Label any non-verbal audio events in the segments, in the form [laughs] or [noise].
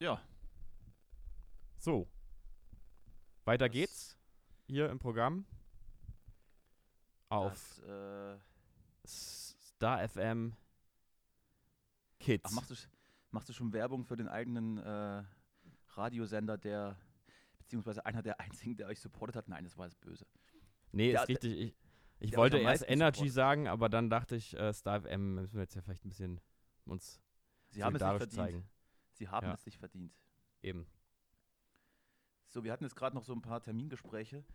Ja. So. Weiter Das- geht's. Hier im Programm. Auf Das, äh, Star FM Kids. ach, machst, du, machst du schon Werbung für den eigenen äh, Radiosender, der, beziehungsweise einer der einzigen, der euch supportet hat? Nein, das war jetzt böse. nee, Ja, ist richtig. Ich, ich der wollte erst Energy supportet. sagen, aber dann dachte ich, äh, Star FM müssen wir jetzt ja vielleicht ein bisschen uns Sie haben es nicht verdient. zeigen. Sie haben Ja. es nicht verdient. Eben. So, wir hatten jetzt gerade noch so ein paar Termingespräche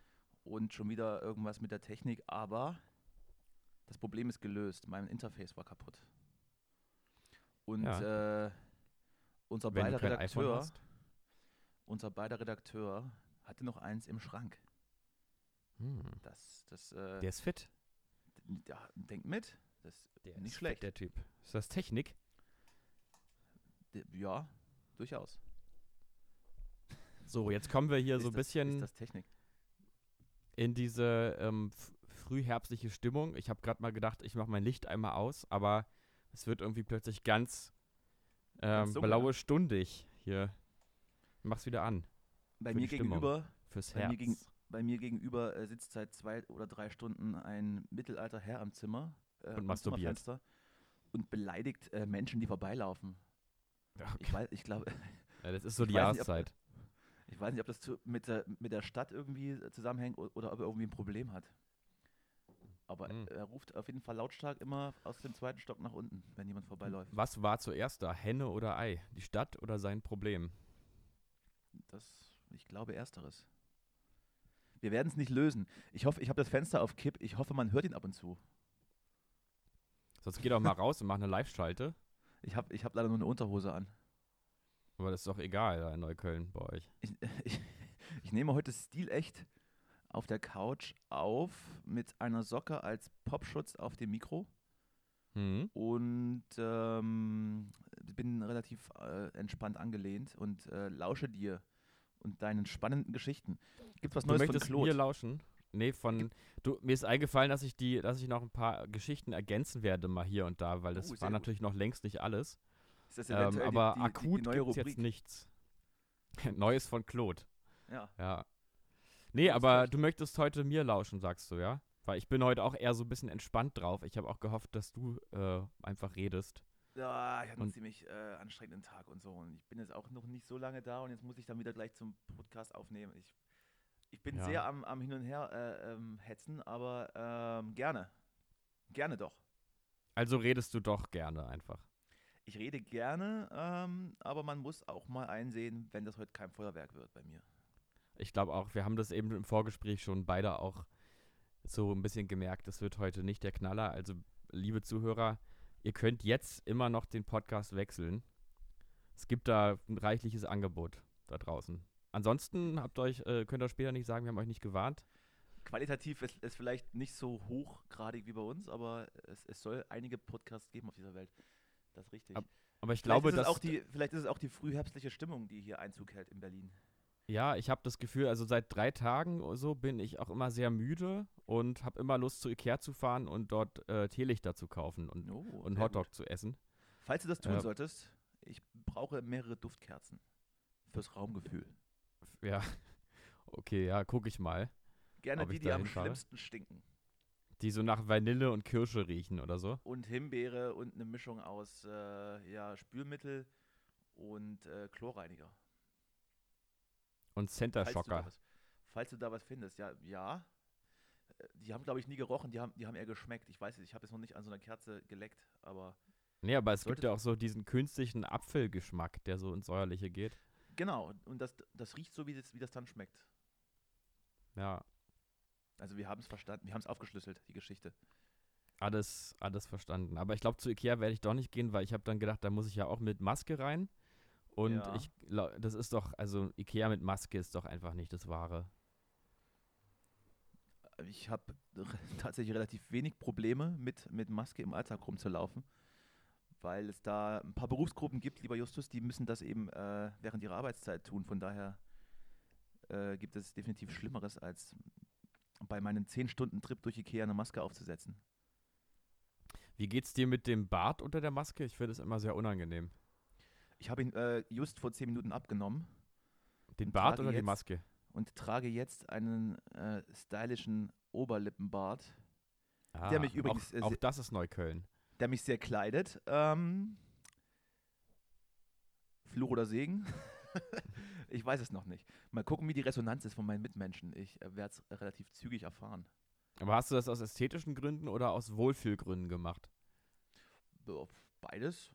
und schon wieder irgendwas mit der Technik, aber das Problem ist gelöst. Mein Interface war kaputt. Und äh, unser Wenn beider Redakteur, unser beider Redakteur hatte noch eins im Schrank. Hm. Das, das, äh, Der ist fit. ja, denkt mit. Das Der nicht ist schlecht. Fit, der Typ. Ist das Technik? Ja, durchaus. So, jetzt kommen wir hier Ist so ein bisschen in diese ähm, frühherbstliche Stimmung. Ich habe gerade mal gedacht, ich mache mein Licht einmal aus, aber es wird irgendwie plötzlich ganz, ähm, blaue ne? stundig hier. Mach's wieder an. Bei mir Stimmung. gegenüber Fürs Bei mir Herz. gegen- Bei mir gegenüber äh, sitzt seit zwei oder drei Stunden ein mittelalter Herr am Zimmer. Äh, am masturbiert. Und beleidigt äh, Menschen, die vorbeilaufen. Ich weiß, ich glaube, [laughs] Ja, das ist so die Jahreszeit. ich weiß nicht, ob das zu, mit, der, mit der Stadt irgendwie zusammenhängt oder ob er irgendwie ein Problem hat. Aber Hm. er ruft auf jeden Fall lautstark immer aus dem zweiten Stock nach unten, wenn jemand vorbeiläuft. Was war zuerst da? Henne oder Ei? Die Stadt oder sein Problem? Das, ich glaube, ersteres. Wir werden es nicht lösen. Ich hoffe, ich habe das Fenster auf Kipp. Ich hoffe, man hört ihn ab und zu. Sonst geh doch mal raus und mach eine Live-Schalte. Ich habe ich hab leider nur eine Unterhose an. Aber das ist doch egal da in Neukölln bei euch. Ich, [laughs] ich, ich nehme heute stilecht auf der Couch auf mit einer Socke als Popschutz auf dem Mikro Hm? und ähm, bin relativ äh, entspannt angelehnt und äh, lausche dir und deinen spannenden Geschichten. Gibt was Du Neues von Claude? mir lauschen? Nee, von. Du, mir ist eingefallen, dass ich die, dass ich noch ein paar Geschichten ergänzen werde, mal hier und da, weil das Oh, war gut. natürlich noch längst nicht alles. Ist das Ähm, aber die, die, akut die, gibt's jetzt nichts. [laughs] Neues von Claude. Ja. Ja. Nee, aber du möchtest heute mir lauschen, sagst du, ja? Weil ich bin heute auch eher so ein bisschen entspannt drauf. Ich habe auch gehofft, dass du äh, einfach redest. Ja, ich hatte einen ziemlich äh, anstrengenden Tag und so. Und ich bin jetzt auch noch nicht so lange da und jetzt muss ich dann wieder gleich zum Podcast aufnehmen. Ich, ich bin Ja. sehr am, am Hin und Her äh, ähm, hetzen, aber ähm, gerne. Gerne doch. Also redest du doch gerne einfach. Ich rede gerne, ähm, aber man muss auch mal einsehen, wenn das heute kein Feuerwerk wird bei mir. Ich glaube auch, wir haben das eben im Vorgespräch schon beide auch so ein bisschen gemerkt, das wird heute nicht der Knaller. Also, liebe Zuhörer, ihr könnt jetzt immer noch den Podcast wechseln. Es gibt da ein reichliches Angebot da draußen. Ansonsten habt euch, äh, könnt ihr später nicht sagen, wir haben euch nicht gewarnt. Qualitativ ist es vielleicht nicht so hochgradig wie bei uns, aber es, es soll einige Podcasts geben auf dieser Welt. Das ist richtig. Ab- Aber ich vielleicht, glaube, ist es dass auch die, vielleicht ist es auch die frühherbstliche Stimmung, die hier Einzug hält in Berlin. Ja, ich habe das Gefühl, also seit drei Tagen oder so bin ich auch immer sehr müde und habe immer Lust zu Ikea zu fahren und dort äh, Teelichter zu kaufen und, Oh, und Hotdog gut. zu essen. Falls du das tun Ja. solltest, ich brauche mehrere Duftkerzen fürs Raumgefühl. Ja, okay, ja, gucke ich mal. Gerne die, die am hinfahre? schlimmsten stinken. Die so nach Vanille und Kirsche riechen oder so. Und Himbeere und eine Mischung aus äh, ja, Spülmittel und äh, Chlorreiniger. Und Center Falls du, da Shocker. was, falls du da was findest, ja, ja. Äh, Die haben, glaube ich, nie gerochen, die haben, die haben eher geschmeckt. Ich weiß es, ich habe jetzt noch nicht an so einer Kerze geleckt, aber Nee, aber es gibt ja auch so diesen künstlichen Apfelgeschmack, der so ins Säuerliche geht. Genau. Und das, das riecht so, wie das, wie das dann schmeckt. Ja, Also wir haben es verstanden, wir haben es aufgeschlüsselt, die Geschichte. alles, alles verstanden. Aber ich glaube, zu Ikea werde ich doch nicht gehen, weil ich habe dann gedacht, da muss ich ja auch mit Maske rein. Und Ja. ich das ist doch, also Ikea mit Maske ist doch einfach nicht das Wahre. Ich habe [laughs] tatsächlich relativ wenig Probleme mit, mit Maske im Alltag rumzulaufen, weil es da ein paar Berufsgruppen gibt, lieber Justus, die müssen das eben äh, während ihrer Arbeitszeit tun. Von daher äh, gibt es definitiv Schlimmeres, als bei meinem 10-Stunden-Trip durch Ikea eine Maske aufzusetzen. Wie geht's dir mit dem Bart unter der Maske? Ich finde es immer sehr unangenehm. Ich habe ihn äh, just vor zehn Minuten abgenommen Den Bart oder die jetzt- Maske? und trage jetzt einen äh, stylischen Oberlippenbart, Ah, der mich übrigens, äh, Auch, auch se- das ist Neukölln. Der mich sehr kleidet. Ähm, Fluch oder Segen? [laughs] ich weiß es noch nicht. Mal gucken, wie die Resonanz ist von meinen Mitmenschen. Ich äh, werde es relativ zügig erfahren. Aber hast du das aus ästhetischen Gründen oder aus Wohlfühlgründen gemacht? Beides.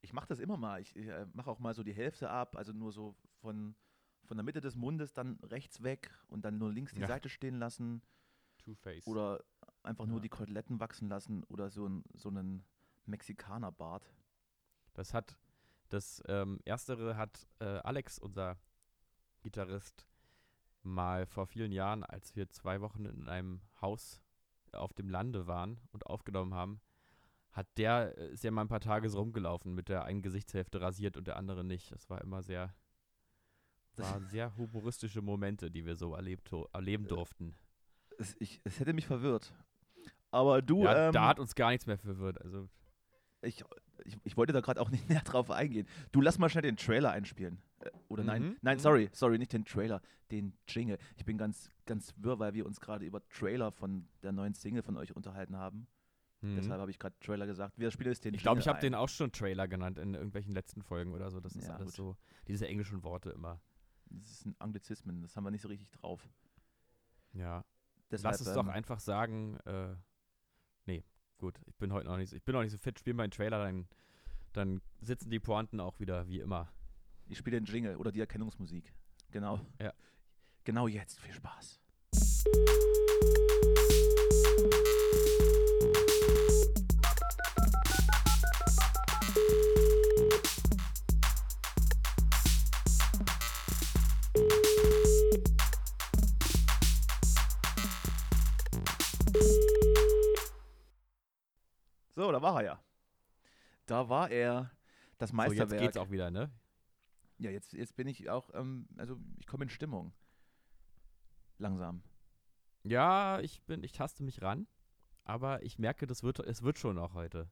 Ich mache das immer mal. Ich, äh, mache auch mal so die Hälfte ab, also nur so von, von der Mitte des Mundes dann rechts weg und dann nur links die Ja. Seite stehen lassen Two-Face. oder einfach nur Ja. die Koteletten wachsen lassen oder so, ein, so einen Mexikanerbart. Das hat, das ähm, Erstere hat äh, Alex, unser Gitarrist, mal vor vielen Jahren, als wir zwei Wochen in einem Haus auf dem Lande waren und aufgenommen haben, hat der, äh, ist ja mal ein paar Tage so rumgelaufen, mit der einen Gesichtshälfte rasiert und der andere nicht. Das war immer sehr, waren [laughs] sehr humoristische Momente, die wir so erlebt, erleben durften. Es, ich, es hätte mich verwirrt. Aber du, ja, ähm, da hat uns gar nichts mehr verwirrt. Also, ich, ich, ich wollte da gerade auch [laughs] nicht näher drauf eingehen. Du lass mal schnell den Trailer einspielen. Äh, Oder nein, Mhm, nein, mhm. sorry, sorry, nicht den Trailer, den Jingle. Ich bin ganz, ganz wirr, weil wir uns gerade über Trailer von der neuen Single von euch unterhalten haben. mhm. Deshalb habe ich gerade Trailer gesagt. Wir spielen jetzt den Ich glaube, ich habe den auch schon Trailer genannt in irgendwelchen letzten Folgen oder so. Das ist Ja, alles gut. so, diese englischen Worte immer. Das ist ein Anglizismen, das haben wir nicht so richtig drauf. Ja. Deshalb, Lass es doch ähm, einfach sagen, äh, gut, ich bin heute noch nicht so, ich bin noch nicht so fit, spiel mal einen Trailer, dann, dann sitzen die Pointen auch wieder wie immer. Ich spiele den Jingle oder die Erkennungsmusik. Genau. Ja. Genau jetzt. Viel Spaß. So, da war er ja. Da war er. Das So, Meisterwerk. jetzt geht's auch wieder, ne? Ja, jetzt, jetzt bin ich auch, ähm, also ich komme in Stimmung. Langsam. Ja, ich bin, ich taste mich ran, aber ich merke, das wird, es wird schon auch heute.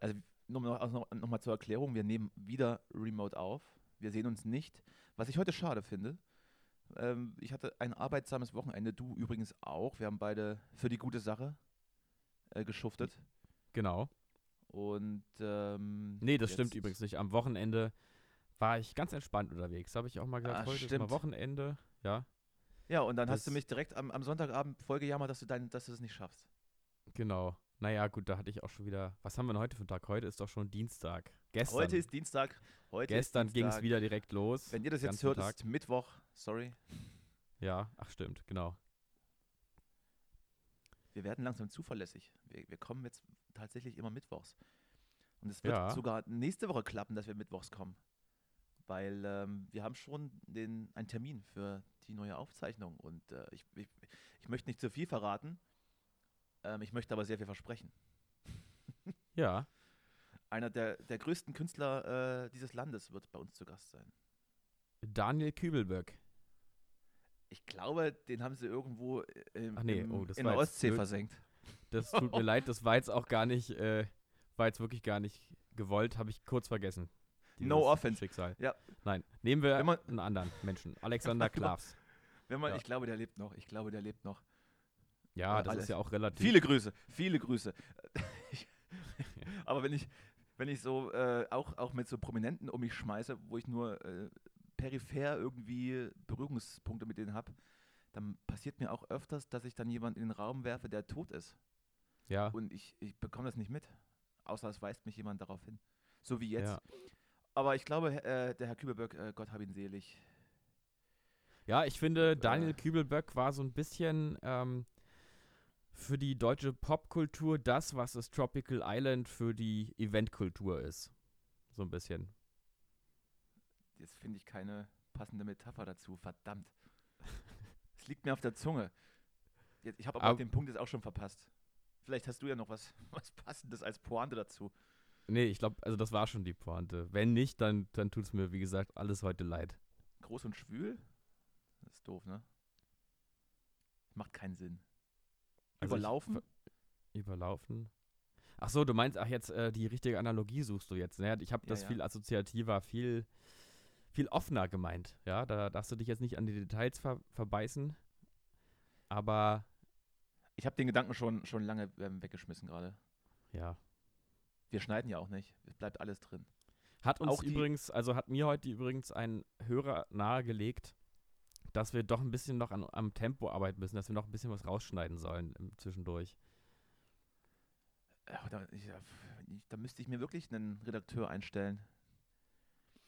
Also nur noch, also noch, noch mal zur Erklärung, wir nehmen wieder remote auf. Wir sehen uns nicht, was ich heute schade finde. Ähm, ich hatte ein arbeitsames Wochenende, du übrigens auch. Wir haben beide für die gute Sache äh, geschuftet. Genau. Und ähm, Nee, das stimmt jetzt- übrigens nicht. Am Wochenende war ich ganz entspannt unterwegs. Habe ich auch mal gesagt, Ah, heute ist stimmt. mal Wochenende. Ja, Ja, und dann hast du Das- mich direkt am, am Sonntagabend vollgejammert, dass du, dein, dass du es nicht schaffst. genau. Naja, gut, da hatte ich auch schon wieder. Was haben wir denn heute für einen Tag? Heute ist doch schon Dienstag. Gestern. Heute ist Dienstag. Heute Gestern ist ging es wieder direkt los. Wenn ihr das jetzt hört, Tag. ist Mittwoch. Sorry. Ja, ach stimmt, genau. Wir werden langsam zuverlässig. Wir, wir kommen jetzt tatsächlich immer mittwochs. Und es wird Ja. sogar nächste Woche klappen, dass wir mittwochs kommen. Weil ähm, wir haben schon den, einen Termin für die neue Aufzeichnung. Und äh, ich, ich, ich möchte nicht zu viel verraten. Ähm, ich möchte aber sehr viel versprechen. Ja, [laughs] Einer der, der größten Künstler äh, dieses Landes wird bei uns zu Gast sein. Daniel Kübelböck. Ich glaube, den haben sie irgendwo äh, im, nee, im, oh, in der Ostsee versenkt. Das tut mir [laughs] leid, das war jetzt auch gar nicht, äh, war jetzt wirklich gar nicht gewollt, habe ich kurz vergessen. No offense. Schicksal. Ja. Nein, nehmen wir man- einen anderen Menschen. Alexander [laughs] Klavs. Wenn man, Ja. Ich glaube, der lebt noch. Ich glaube, der lebt noch. Ja, Äh, das alles. ist ja auch relativ. Viele Grüße, viele Grüße. [laughs] Ich- Aber wenn ich, wenn ich so äh, auch, auch mit so Prominenten um mich schmeiße, wo ich nur äh, peripher irgendwie Berührungspunkte mit denen habe, dann passiert mir auch öfters, dass ich dann jemanden in den Raum werfe, der tot ist. Ja, Und ich, ich bekomme das nicht mit. Außer es weist mich jemand darauf hin. So wie jetzt. ja. Aber ich glaube, äh, der Herr Kübelböck, äh, Gott hab ihn selig. ja, ich finde, Daniel Äh. Kübelböck war so ein bisschen ähm, für die deutsche Popkultur das, was das Tropical Island für die Eventkultur ist. So ein bisschen. Jetzt finde ich keine passende Metapher dazu. Verdammt. Es liegt mir auf der Zunge. Jetzt, ich habe aber Aber- den Punkt jetzt auch schon verpasst. Vielleicht hast du ja noch was, [laughs] was Passendes als Pointe dazu. Nee, ich glaube, also das war schon die Pointe. Wenn nicht, dann, dann tut es mir, wie gesagt, alles heute leid. Groß und schwül? Das ist doof, ne? Macht keinen Sinn. Also ich- Überlaufen? ver- Überlaufen. Ach so, du meinst, ach jetzt äh, die richtige Analogie suchst du jetzt. Ne? Ich habe Ja, das ja. viel assoziativer, viel, viel offener gemeint. Ja, da darfst du dich jetzt nicht an die Details ver verbeißen. Aber Ich habe den Gedanken schon, schon lange ähm, weggeschmissen gerade. ja. Wir schneiden ja auch nicht. Es bleibt alles drin. Hat uns Auch übrigens, also hat mir heute übrigens ein Hörer nahegelegt, dass wir doch ein bisschen noch an, am Tempo arbeiten müssen, dass wir noch ein bisschen was rausschneiden sollen zwischendurch. Da, ich, da müsste ich mir wirklich einen Redakteur einstellen.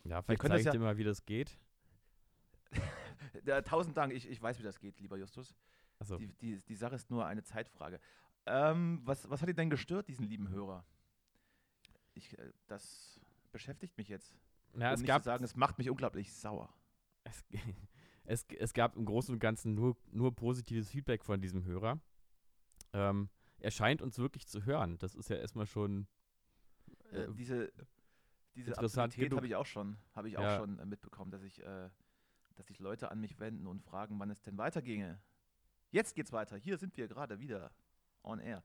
Ja, vielleicht zeige ich ja- dir mal, wie das geht. [laughs] Ja, tausend Dank, ich, ich weiß, wie das geht, lieber Justus. Achso. Die, die, die Sache ist nur eine Zeitfrage. Ähm, was, was hat dir denn gestört, diesen lieben Hörer? Ich, äh, das beschäftigt mich jetzt. Ja, um es nicht gab, zu sagen, es macht mich unglaublich sauer. es, [laughs] es, es gab im Großen und Ganzen nur, nur positives Feedback von diesem Hörer. Ähm, er scheint uns wirklich zu hören. Das ist ja erstmal schon Äh, äh, diese diese interessant habe ich auch schon, habe ich auch Ja. schon äh, mitbekommen, dass ich, äh, dass sich Leute an mich wenden und fragen, wann es denn weiterginge. Jetzt geht's weiter. Hier sind wir gerade wieder on air.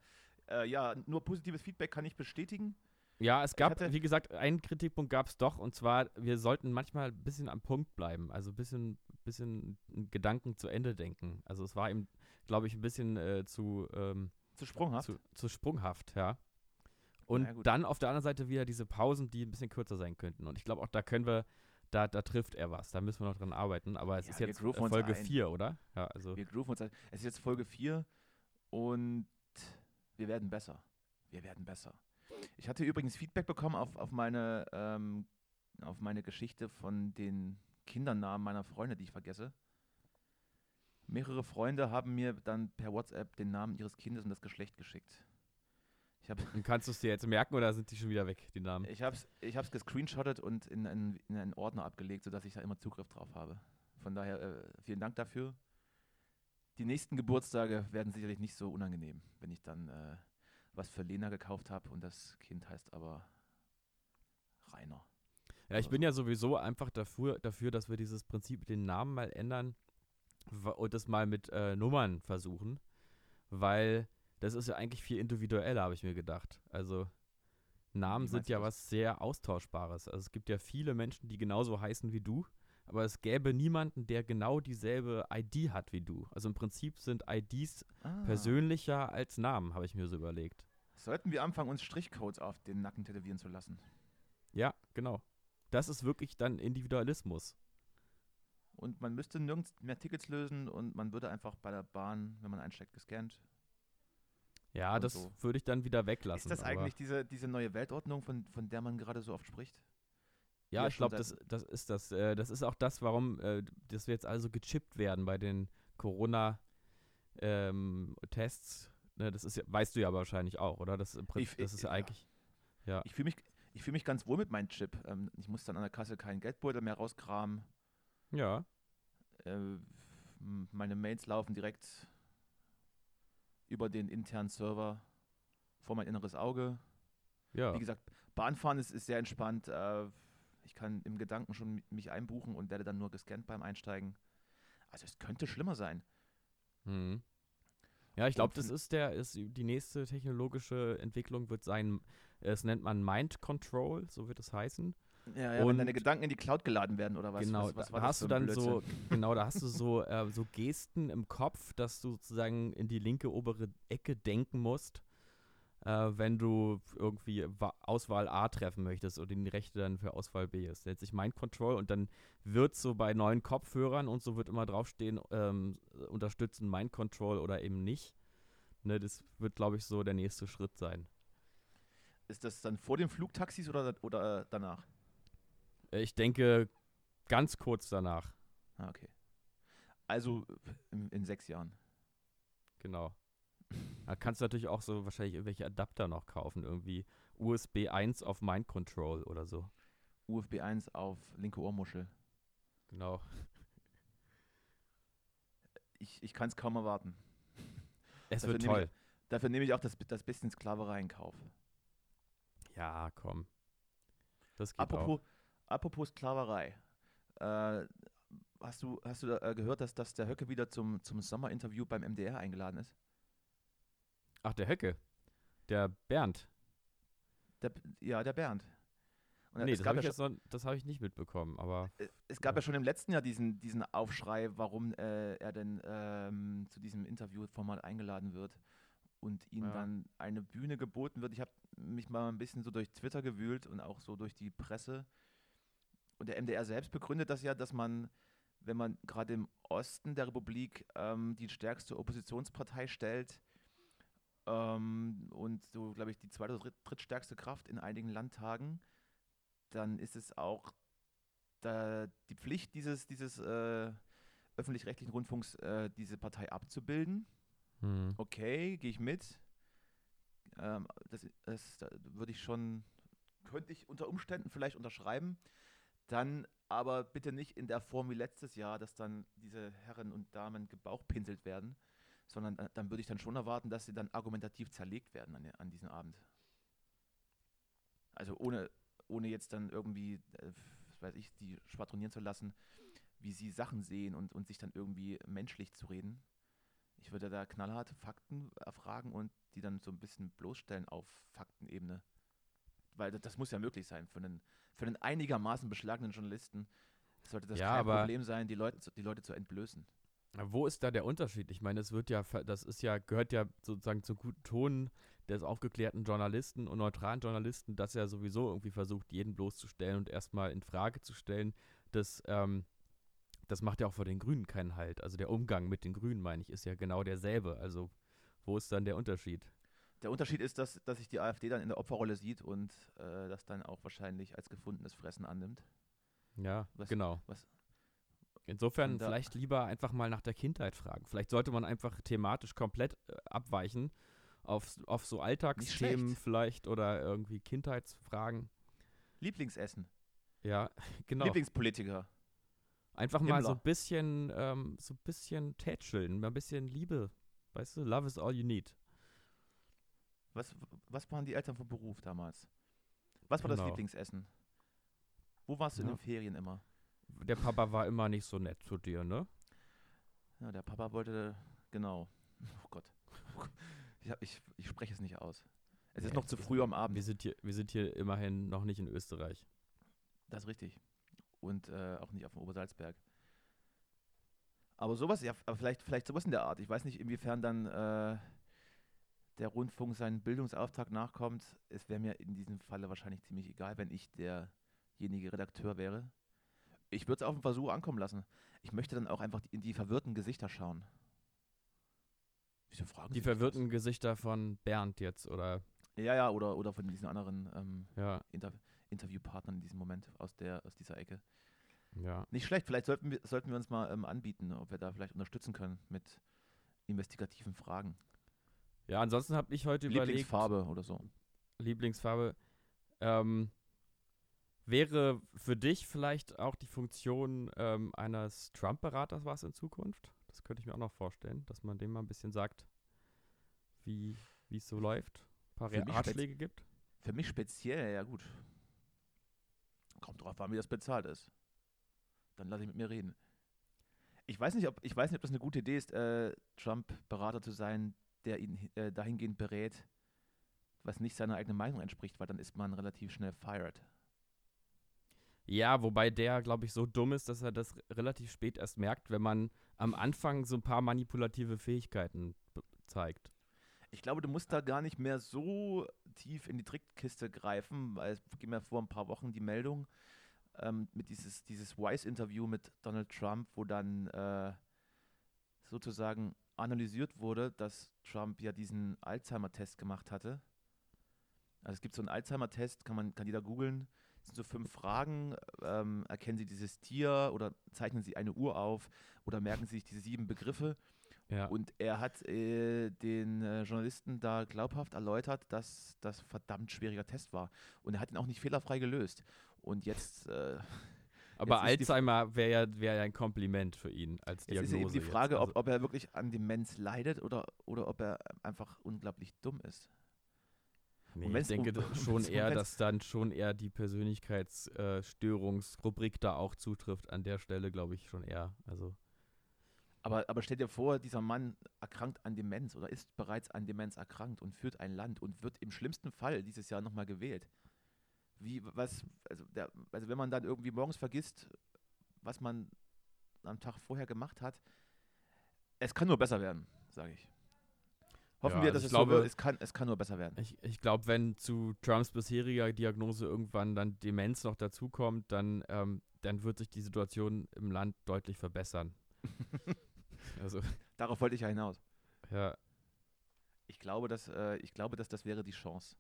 Äh, ja, nur positives Feedback kann ich bestätigen. Ja, es gab, wie gesagt, einen Kritikpunkt gab es doch, und zwar, wir sollten manchmal ein bisschen am Punkt bleiben, also ein bisschen, bisschen Gedanken zu Ende denken. Also es war ihm, glaube ich, ein bisschen äh, zu, ähm, Zu sprunghaft. zu, zu sprunghaft, ja. Und ja, dann auf der anderen Seite wieder diese Pausen, die ein bisschen kürzer sein könnten. Und ich glaube, auch da können wir, da, da trifft er was, da müssen wir noch dran arbeiten. Aber es Ja, ist jetzt Folge ein. 4, oder? Ja, also, Wir grooven uns. ein. Es ist jetzt Folge 4 und wir werden besser. Wir werden besser. Ich hatte übrigens Feedback bekommen auf, auf, meine, ähm, auf meine Geschichte von den Kindernamen meiner Freunde, die ich vergesse. Mehrere Freunde haben mir dann per WhatsApp den Namen ihres Kindes und das Geschlecht geschickt. Habe und [laughs] kannst du es dir jetzt merken oder sind die schon wieder weg, die Namen? ich hab's, ich hab's gescreenshottet und in einen, in einen Ordner abgelegt, sodass ich da immer Zugriff drauf habe. Von daher äh, vielen Dank dafür. Die nächsten Geburtstage werden sicherlich nicht so unangenehm, wenn ich dann äh, was für Lena gekauft habe und das Kind heißt aber Rainer. Ja, ich oder bin ja sowieso einfach dafür, dafür, dass wir dieses Prinzip den Namen mal ändern und das mal mit äh, Nummern versuchen, weil das ist ja eigentlich viel individueller, habe ich mir gedacht. Also Namen sind ja was sehr Austauschbares. Also es gibt ja viele Menschen, die genauso heißen wie du, aber es gäbe niemanden, der genau dieselbe ID hat wie du. Also im Prinzip sind IDs Ah, persönlicher als Namen, habe ich mir so überlegt. Sollten wir anfangen, uns Strichcodes auf den Nacken tätowieren zu lassen? Ja, genau. Das ist wirklich dann Individualismus. Und man müsste nirgends mehr Tickets lösen und man würde einfach bei der Bahn, wenn man einsteckt, gescannt. Ja, das so. würde ich dann wieder weglassen. Ist das eigentlich diese, diese neue Weltordnung, von, von der man gerade so oft spricht? Ja, Ja, ich glaube, das, das ist das. Äh, das ist auch das, warum, äh, dass wir jetzt also gechippt werden bei den Corona-Tests. ne, das ist weißt du ja wahrscheinlich auch, oder? Das, Ich- das ist ja ja. eigentlich. Ja. Ich fühle mich, ich fühl mich ganz wohl mit meinem Chip. Ähm, ich muss dann an der Kasse keinen Geldbeutel mehr rauskramen. Ja. Äh, meine Mails laufen direkt über den internen Server vor mein inneres Auge. Ja. Wie gesagt, Bahnfahren ist, ist sehr entspannt. Äh, ich kann im Gedanken schon mi- mich einbuchen und werde dann nur gescannt beim Einsteigen. Also es könnte schlimmer sein. Mhm. Ja, ich glaube, das ist der, ist die nächste technologische Entwicklung wird sein, es nennt man Mind Control, so wird es heißen. Ja, ja, wenn Und- deine Gedanken in die Cloud geladen werden oder was? genau, was, was da hast du dann so, Blödsinn? [laughs] genau, da hast du so, [laughs] äh, so Gesten im Kopf, dass du sozusagen in die linke obere Ecke denken musst, äh, wenn du irgendwie Wa Auswahl A treffen möchtest und in die rechte dann für Auswahl B ist. Nennt sich Mind Control und dann wird so bei neuen Kopfhörern und so wird immer draufstehen, ähm, unterstützen Mind Control oder eben nicht. Ne, das wird, glaube ich, so der nächste Schritt sein. Ist das dann vor den Flugtaxis oder, oder danach? Äh, Ich denke, ganz kurz danach, Ah, okay. Also in, in sechs Jahren. genau. Da kannst du natürlich auch so wahrscheinlich irgendwelche Adapter noch kaufen, irgendwie USB 1 auf Mind Control oder so. USB 1 auf linke Ohrmuschel. Genau. Ich, ich kann es kaum erwarten. [laughs] Es Dafür wird nehme toll. Dafür nehme ich auch das, das bisschen Sklaverei in Kauf. Ja, komm. Das geht Apropos, auch. Apropos Sklaverei. Äh, hast du, hast du äh, gehört, dass, dass der Höcke wieder zum, zum Sommerinterview beim MDR eingeladen ist? Ach, der Höcke. Der Bernd. Der, ja, der Bernd. Und nee, das habe ich, ja hab ich nicht mitbekommen, aber. Es gab ja, ja schon im letzten Jahr diesen, diesen Aufschrei, warum äh, er denn ähm, zu diesem Interviewformat eingeladen wird und ihm ja. dann eine Bühne geboten wird. Ich habe mich mal ein bisschen so durch Twitter gewühlt und auch so durch die Presse. Und der MDR selbst begründet das ja, dass man, wenn man gerade im Osten der Republik ähm, die stärkste Oppositionspartei stellt ähm, und so, glaube ich, die zweite oder drittstärkste Kraft in einigen Landtagen, dann ist es auch da die Pflicht dieses, dieses äh, öffentlich-rechtlichen Rundfunks, äh, diese Partei abzubilden. Hm. Okay, gehe ich mit. Ähm, das, das, das würde ich schon, könnte ich unter Umständen vielleicht unterschreiben. Dann aber bitte nicht in der Form wie letztes Jahr, dass dann diese Herren und Damen gebauchpinselt werden, sondern äh, dann würde ich dann schon erwarten, dass sie dann argumentativ zerlegt werden an, an diesem Abend. Also ohne, ohne jetzt dann irgendwie, äh, weiß ich, die schwadronieren zu lassen, wie sie Sachen sehen und, und sich dann irgendwie menschlich zu reden. Ich würde da knallharte Fakten erfragen und die dann so ein bisschen bloßstellen auf Faktenebene. Weil das, das muss ja möglich sein. Für einen, für einen einigermaßen beschlagenen Journalisten sollte das ja, kein Problem sein, die Leute, die Leute zu entblößen. Wo ist da der Unterschied? Ich meine, es wird ja, das ist ja, gehört ja sozusagen zum guten Ton des aufgeklärten Journalisten und neutralen Journalisten, dass er sowieso irgendwie versucht, jeden bloßzustellen und erstmal in Frage zu stellen, dass ähm, das macht ja auch vor den Grünen keinen Halt. Also der Umgang mit den Grünen, meine ich, ist ja genau derselbe. Also wo ist dann der Unterschied? Der Unterschied ist, dass, dass sich die AfD dann in der Opferrolle sieht und äh, das dann auch wahrscheinlich als gefundenes Fressen annimmt. Ja, was, genau. Was, Insofern vielleicht lieber einfach mal nach der Kindheit fragen. Vielleicht sollte man einfach thematisch komplett äh, abweichen auf, auf so Alltagsthemen vielleicht oder irgendwie Kindheitsfragen. Lieblingsessen. Ja, [laughs] genau. Lieblingspolitiker. Einfach mal so ein bisschen, ähm, so ein bisschen tätscheln, mal ein bisschen Liebe. Weißt du, love is all you need. Was, was waren die Eltern vom Beruf damals? Was war genau. das Lieblingsessen? Wo warst du ja. in den Ferien immer? Der Papa war immer nicht so nett zu dir, ne? Ja, der Papa wollte, genau. [laughs] Oh Gott. [laughs] Ich, ich, ich spreche es nicht aus. Es ist noch zu früh am Abend. Wir sind, hier, wir sind hier immerhin noch nicht in Österreich. Das ist richtig und äh, auch nicht auf dem Obersalzberg. Aber sowas, ja, aber vielleicht, vielleicht sowas in der Art. Ich weiß nicht, inwiefern dann äh, der Rundfunk seinen Bildungsauftrag nachkommt. Es wäre mir in diesem Falle wahrscheinlich ziemlich egal, wenn ich derjenige Redakteur wäre. Ich würde es auf den Versuch ankommen lassen. Ich möchte dann auch einfach in die verwirrten Gesichter schauen. Wieso fragen Die verwirrten? Gesichter von Bernd jetzt, oder? Ja, ja, oder, oder von diesen anderen ähm, ja. Inter Interviewpartnern in diesem Moment aus, der, aus dieser Ecke. Ja. Nicht schlecht, vielleicht sollten wir, sollten wir uns mal ähm, anbieten, ob wir da vielleicht unterstützen können mit investigativen Fragen. Ja, ansonsten habe ich heute überlegt. Lieblingsfarbe oder so. Lieblingsfarbe. Ähm, wäre für dich vielleicht auch die Funktion ähm, eines Trump-Beraters was in Zukunft? Das könnte ich mir auch noch vorstellen, dass man dem mal ein bisschen sagt, wie es so läuft, ein paar Ratschläge gibt. Für mich speziell, ja gut. Kommt drauf an, wie das bezahlt ist. Dann lasse ich mit mir reden. Ich weiß nicht, ob, ich weiß nicht, ob das eine gute Idee ist, äh, Trump-Berater zu sein, der ihn äh, dahingehend berät, was nicht seiner eigenen Meinung entspricht, weil dann ist man relativ schnell fired. Ja, wobei der, glaube ich, so dumm ist, dass er das relativ spät erst merkt, wenn man am Anfang so ein paar manipulative Fähigkeiten zeigt. Ich glaube, du musst da gar nicht mehr so tief in die Trickkiste greifen, weil es ging mir vor ein paar Wochen die Meldung ähm, mit dieses, dieses Wise-Interview mit Donald Trump, wo dann äh, sozusagen analysiert wurde, dass Trump ja diesen Alzheimer-Test gemacht hatte. Also es gibt so einen Alzheimer-Test, kann man kann jeder googeln. Das sind so fünf Fragen. Ähm, erkennen Sie dieses Tier oder zeichnen Sie eine Uhr auf oder merken Sie sich diese sieben Begriffe? Ja. Und er hat äh, den äh, Journalisten da glaubhaft erläutert, dass das verdammt schwieriger Test war. Und er hat ihn auch nicht fehlerfrei gelöst. Und jetzt. Äh, aber Alzheimer wäre ja, wär ja ein Kompliment für ihn als Diagnose. Es ist eben die Frage, also ob, ob er wirklich an Demenz leidet oder, oder ob er einfach unglaublich dumm ist. Nee, ich denke um, [laughs] schon eher, dass dann schon eher die Persönlichkeitsstörungsrubrik da auch zutrifft. An der Stelle glaube ich schon eher. Also Aber, aber stell dir vor, dieser Mann erkrankt an Demenz oder ist bereits an Demenz erkrankt und führt ein Land und wird im schlimmsten Fall dieses Jahr nochmal gewählt. Wie, was, also, der, also wenn man dann irgendwie morgens vergisst, was man am Tag vorher gemacht hat, es kann nur besser werden, sage ich. Hoffen Ja, wir, also dass ich es glaube- so wird. Es kann, es kann nur besser werden. Ich, ich glaube, wenn zu Trumps bisheriger Diagnose irgendwann dann Demenz noch dazukommt, dann, ähm, dann wird sich die Situation im Land deutlich verbessern. [laughs] also, Darauf wollte ich ja hinaus. ja, Ich glaube, dass, äh, ich glaube, dass das wäre die Chance.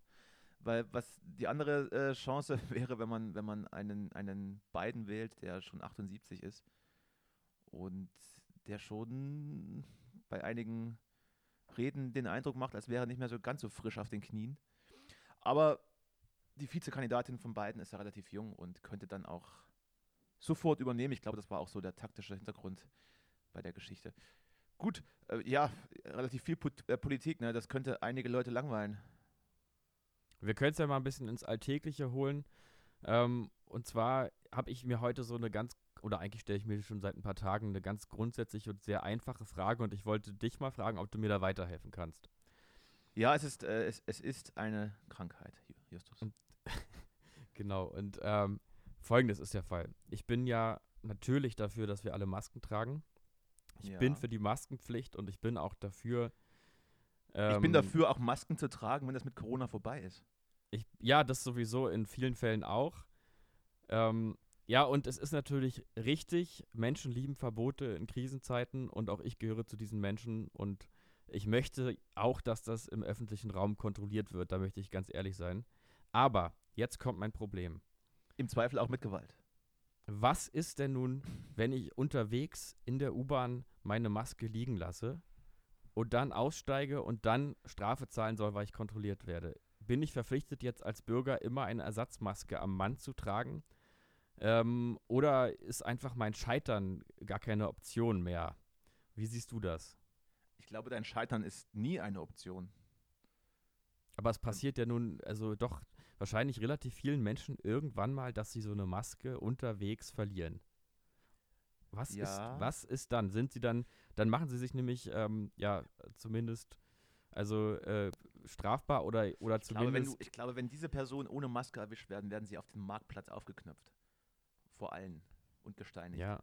Weil was die andere äh, Chance [laughs] wäre, wenn man, wenn man einen, einen Biden wählt, der schon 78 ist und der schon bei einigen Reden den Eindruck macht, als wäre er nicht mehr so ganz so frisch auf den Knien. Aber die Vizekandidatin von Biden ist ja relativ jung und könnte dann auch sofort übernehmen. Ich glaube, das war auch so der taktische Hintergrund bei der Geschichte. Gut, äh, ja, relativ viel Put äh, Politik, ne? das könnte einige Leute langweilen. Wir können es ja mal ein bisschen ins Alltägliche holen. Ähm, und zwar habe ich mir heute so eine ganz, oder eigentlich stelle ich mir schon seit ein paar Tagen eine ganz grundsätzliche und sehr einfache Frage und ich wollte dich mal fragen, ob du mir da weiterhelfen kannst. Ja, es ist, äh, es, es ist eine Krankheit, Ju- Justus. Und- [laughs] Genau, und ähm, folgendes ist der Fall. Ich bin ja natürlich dafür, dass wir alle Masken tragen. Ich Ja. bin für die Maskenpflicht und ich bin auch dafür. ich bin ähm, dafür, auch Masken zu tragen, wenn das mit Corona vorbei ist. Ich, ja, das sowieso in vielen Fällen auch. Ähm, ja, und es ist natürlich richtig, Menschen lieben Verbote in Krisenzeiten und auch ich gehöre zu diesen Menschen und ich möchte auch, dass das im öffentlichen Raum kontrolliert wird, da möchte ich ganz ehrlich sein. Aber jetzt kommt mein Problem. Im Zweifel auch mit Gewalt. Was ist denn nun, wenn ich unterwegs in der U-Bahn meine Maske liegen lasse und dann aussteige und dann Strafe zahlen soll, weil ich kontrolliert werde? Bin ich verpflichtet, jetzt als Bürger immer eine Ersatzmaske am Mann zu tragen? Ähm, oder ist einfach mein Scheitern gar keine Option mehr? Wie siehst du das? Ich glaube, dein Scheitern ist nie eine Option. Aber es passiert ja nun, also doch wahrscheinlich relativ vielen Menschen irgendwann mal, dass sie so eine Maske unterwegs verlieren. Was, Ja. ist, was ist dann? Sind sie dann, dann machen sie sich nämlich, ähm, ja, zumindest, also äh, strafbar oder, oder Ich glaube, zumindest. du, ich glaube, wenn diese Personen ohne Maske erwischt werden, werden sie auf dem Marktplatz aufgeknöpft. Vor allen und gesteinigt. ja.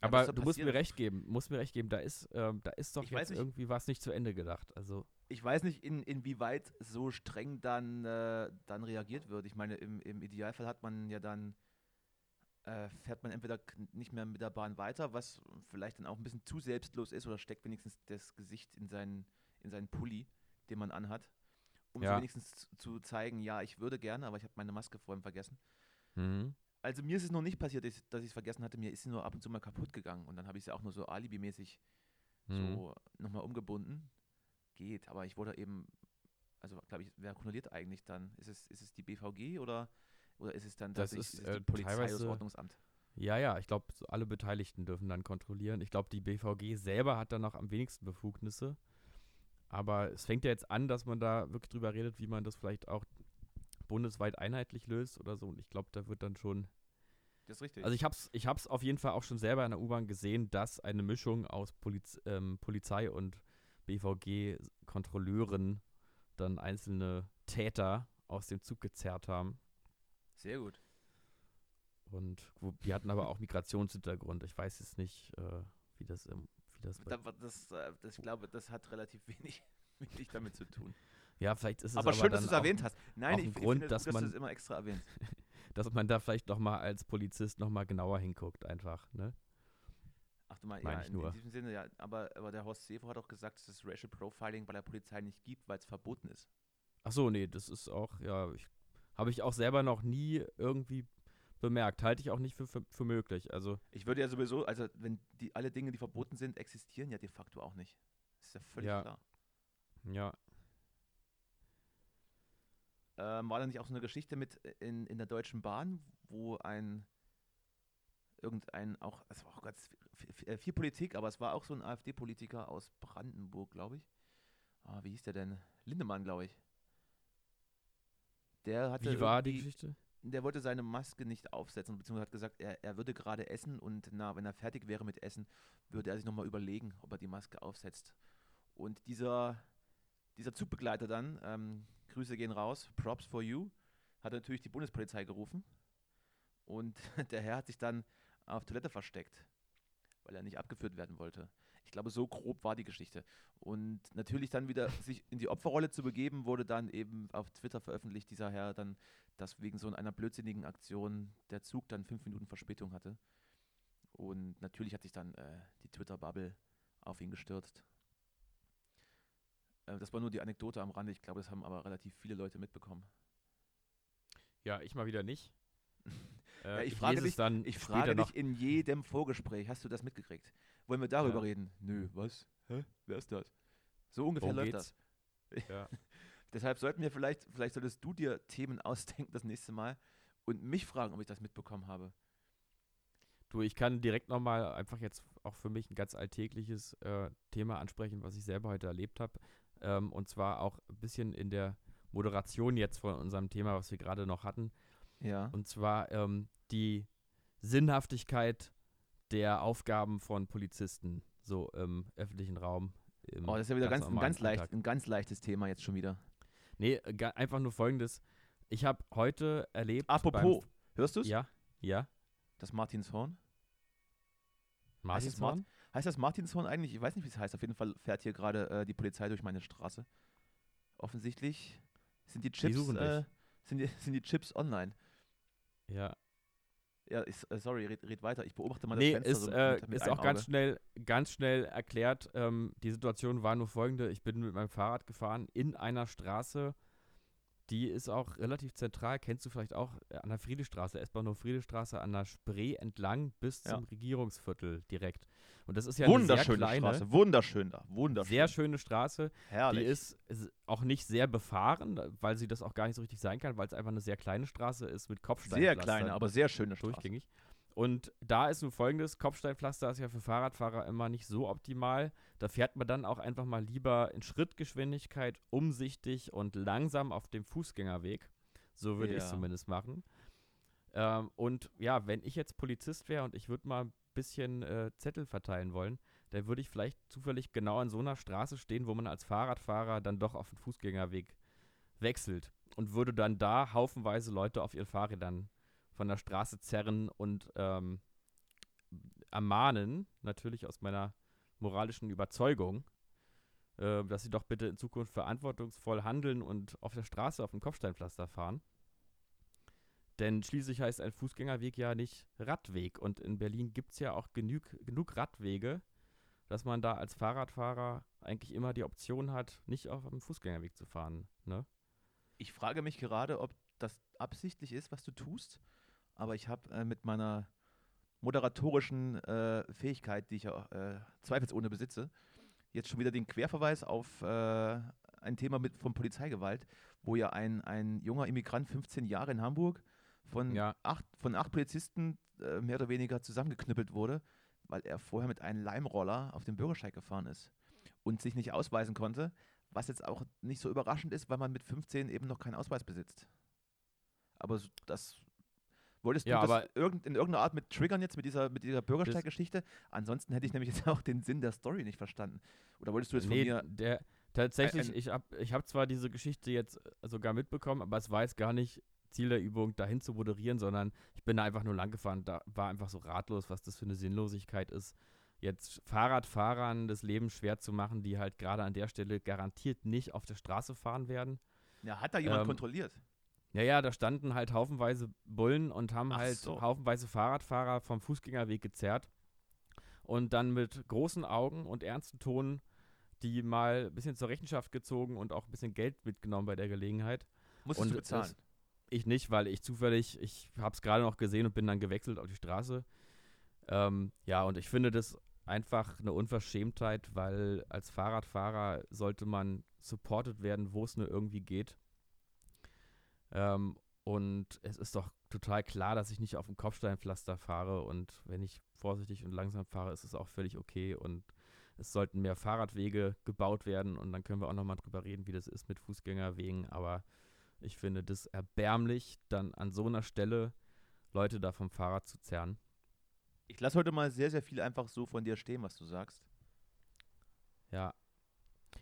Aber du musst mir recht geben, musst mir recht geben, da ist, ähm, da ist doch Ich jetzt nicht. irgendwie was nicht zu Ende gedacht. Also, Ich weiß nicht, in, inwieweit so streng dann, äh, dann reagiert wird. Ich meine, im, im Idealfall hat man ja dann, äh, fährt man entweder nicht mehr mit der Bahn weiter, was vielleicht dann auch ein bisschen zu selbstlos ist, oder steckt wenigstens das Gesicht in seinen, in seinen Pulli, den man anhat, um so Ja. wenigstens zu, zeigen, ja, ich würde gerne, aber ich habe meine Maske vorhin vergessen. mhm. Also mir ist es noch nicht passiert, dass ich- es vergessen hatte, mir ist sie nur ab und zu mal kaputt gegangen und dann habe ich sie auch nur so alibimäßig Mhm. so nochmal umgebunden. Geht, aber ich wurde eben, also glaube ich, wer kontrolliert eigentlich dann? Ist es, ist es die BVG oder, oder ist es dann Das ist, es äh, die Polizei das Ordnungsamt? Ja, ja, ich glaube, so alle Beteiligten dürfen dann kontrollieren. Ich glaube, die BVG selber hat dann noch am wenigsten Befugnisse. Aber es fängt ja jetzt an, dass man da wirklich drüber redet, wie man das vielleicht auch bundesweit einheitlich löst oder so. Und ich glaube, da wird dann schon. Das ist richtig. Also ich hab's, ich hab's auf jeden Fall auch schon selber in der U-Bahn gesehen, dass eine Mischung aus Poliz ähm, Polizei und BVG-Kontrolleuren dann einzelne Täter aus dem Zug gezerrt haben. Sehr gut. Und die hatten aber auch Migrationshintergrund. Ich weiß jetzt nicht, äh, wie das, im, das das, äh, das, ich glaube, das hat relativ [laughs] wenig, wenig damit zu tun. Ja, vielleicht ist es Aber aber, schön, dass du es erwähnt hast. Nein, ich, ich Grund, finde es dass gut, dass du man- es immer extra erwähnst. auch, [laughs] dass man da vielleicht nochmal als Polizist nochmal genauer hinguckt, einfach, ne? Ach du mal, Meine ja, ich in, nur. in diesem Sinne, ja. Aber, aber der Horst Seehofer hat auch gesagt, dass es Racial Profiling bei der Polizei nicht gibt, weil es verboten ist. Ach so, nee, das ist auch, ja, ich, habe ich auch selber noch nie irgendwie bemerkt. Halte ich auch nicht für, für, für möglich. Also, Ich würde ja sowieso, also wenn die alle Dinge, die verboten sind, existieren ja de facto auch nicht. Das ist ja völlig Ja. klar. ja. Ähm, war da nicht auch so eine Geschichte mit in, in der Deutschen Bahn, wo ein irgendein auch, es war auch ganz viel, viel, viel Politik, aber es war auch so ein AfD-Politiker aus Brandenburg, glaube ich. Ah, wie hieß der denn? Lindemann, glaube ich. Der hatte Wie war die Geschichte? Der wollte seine Maske nicht aufsetzen, beziehungsweise hat gesagt, er, er würde gerade essen und na, wenn er fertig wäre mit Essen, würde er sich nochmal überlegen, ob er die Maske aufsetzt. Und dieser, dieser Zugbegleiter dann, ähm, Grüße gehen raus, Props for you, hat natürlich die Bundespolizei gerufen. Und [laughs] der Herr hat sich dann auf Toilette versteckt, weil er nicht abgeführt werden wollte. Ich glaube, so grob war die Geschichte. Und natürlich dann wieder sich in die Opferrolle zu begeben, wurde dann eben auf Twitter veröffentlicht, dieser Herr dann, dass wegen so einer blödsinnigen Aktion der Zug dann fünf Minuten Verspätung hatte. Und natürlich hat sich dann äh, die Twitter-Bubble auf ihn gestürzt. Äh, das war nur die Anekdote am Rande. Ich glaube, das haben aber relativ viele Leute mitbekommen. Ja, ich mal wieder nicht. [laughs] Ja, ich, frage dich, dann ich frage dich in jedem Vorgespräch, hast du das mitgekriegt? Wollen wir darüber ja. reden? Nö, was? Hä? Wer ist das? So ungefähr Worum läuft geht's? das. Ja. [laughs] Deshalb sollten wir vielleicht, vielleicht solltest du dir Themen [laughs] ausdenken das nächste Mal und mich fragen, ob ich das mitbekommen habe. Du, ich kann direkt nochmal einfach jetzt auch für mich ein ganz alltägliches äh, Thema ansprechen, was ich selber heute erlebt habe. Ähm, und zwar auch ein bisschen in der Moderation jetzt von unserem Thema, was wir gerade noch hatten. Ja. Und zwar ähm, die Sinnhaftigkeit der Aufgaben von Polizisten, so im öffentlichen Raum. Im oh, das ist ja wieder ganz, ein, ganz leicht, ein ganz leichtes Thema jetzt schon wieder. Nee, einfach nur folgendes. Ich habe heute erlebt. Apropos, hörst du es? Ja, ja. Das Martinshorn? Martinshorn? Heißt das, heißt das Martinshorn eigentlich? Ich weiß nicht, wie es heißt. Auf jeden Fall fährt hier gerade äh, die Polizei durch meine Straße. Offensichtlich sind die Chips, die äh, sind, die, [laughs] sind die Chips online. Ja. Ja, ist, äh, sorry, red, red, weiter. Ich beobachte mal das nee, Fenster. Ist, so äh, mit, mit ist auch Auge. ganz schnell, ganz schnell erklärt. Ähm, die Situation war nur folgende. Ich bin mit meinem Fahrrad gefahren in einer Straße, die ist auch relativ zentral, kennst du vielleicht auch, äh, an der Friedestraße, S-Bahnhof Friedestraße, an der Spree entlang bis ja. zum Regierungsviertel direkt. Und das ist ja eine sehr kleine, Straße, wunderschön da, wunderschön. Sehr schöne Straße. Herrlich. Die ist, ist, auch nicht sehr befahren, weil sie das auch gar nicht so richtig sein kann, weil es einfach eine sehr kleine Straße ist mit Kopfsteinpflaster. Sehr kleine, aber sehr schöne Straße. Durchgängig. Und da ist nun folgendes: Kopfsteinpflaster ist ja für Fahrradfahrer immer nicht so optimal. Da fährt man dann auch einfach mal lieber in Schrittgeschwindigkeit, umsichtig und langsam auf dem Fußgängerweg. So würde ja. ich es zumindest machen. Ähm, und ja, wenn ich jetzt Polizist wäre und ich würde mal ein bisschen äh, Zettel verteilen wollen, dann würde ich vielleicht zufällig genau an so einer Straße stehen, wo man als Fahrradfahrer dann doch auf den Fußgängerweg wechselt und würde dann da haufenweise Leute auf ihren Fahrrädern von der Straße zerren und ähm, ermahnen, natürlich aus meiner moralischen Überzeugung, äh, dass sie doch bitte in Zukunft verantwortungsvoll handeln und auf der Straße auf dem Kopfsteinpflaster fahren. Denn schließlich heißt ein Fußgängerweg ja nicht Radweg. Und in Berlin gibt es ja auch genug, genug Radwege, dass man da als Fahrradfahrer eigentlich immer die Option hat, nicht auf dem Fußgängerweg zu fahren. Ne? Ich frage mich gerade, ob das absichtlich ist, was du tust aber ich habe äh, mit meiner moderatorischen äh, Fähigkeit, die ich ja äh, zweifelsohne besitze, jetzt schon wieder den Querverweis auf äh, ein Thema mit von Polizeigewalt, wo ja ein, ein junger Immigrant, 15 Jahre in Hamburg, von, ja. acht, von acht Polizisten äh, mehr oder weniger zusammengeknüppelt wurde, weil er vorher mit einem Leimroller auf dem Bürgersteig gefahren ist und sich nicht ausweisen konnte, was jetzt auch nicht so überraschend ist, weil man mit 15 eben noch keinen Ausweis besitzt. Aber das Wolltest du ja, das irgend, in irgendeiner Art mit triggern jetzt, mit dieser, mit dieser Bürgersteiggeschichte? Ansonsten hätte ich nämlich jetzt auch den Sinn der Story nicht verstanden. Oder wolltest du jetzt nee, von mir. Der, tatsächlich, ein, ich habe ich hab zwar diese Geschichte jetzt sogar mitbekommen, aber es war jetzt gar nicht Ziel der Übung, dahin zu moderieren, sondern ich bin da einfach nur lang gefahren. Da war einfach so ratlos, was das für eine Sinnlosigkeit ist. Jetzt Fahrradfahrern das Leben schwer zu machen, die halt gerade an der Stelle garantiert nicht auf der Straße fahren werden. Ja, hat da jemand ähm, kontrolliert? Ja, ja, da standen halt haufenweise Bullen und haben Ach halt so. haufenweise Fahrradfahrer vom Fußgängerweg gezerrt. Und dann mit großen Augen und ernsten Ton die mal ein bisschen zur Rechenschaft gezogen und auch ein bisschen Geld mitgenommen bei der Gelegenheit. Musstest du bezahlen? Das, ich nicht, weil ich zufällig, ich habe es gerade noch gesehen und bin dann gewechselt auf die Straße. Ähm, ja, und ich finde das einfach eine Unverschämtheit, weil als Fahrradfahrer sollte man supported werden, wo es nur irgendwie geht. Ähm, und es ist doch total klar, dass ich nicht auf dem Kopfsteinpflaster fahre. Und wenn ich vorsichtig und langsam fahre, ist es auch völlig okay. Und es sollten mehr Fahrradwege gebaut werden. Und dann können wir auch nochmal drüber reden, wie das ist mit Fußgängerwegen. Aber Ich finde das erbärmlich, dann an so einer Stelle Leute da vom Fahrrad zu zerren. Ich lasse heute mal sehr, sehr viel einfach so von dir stehen, was du sagst. Ja.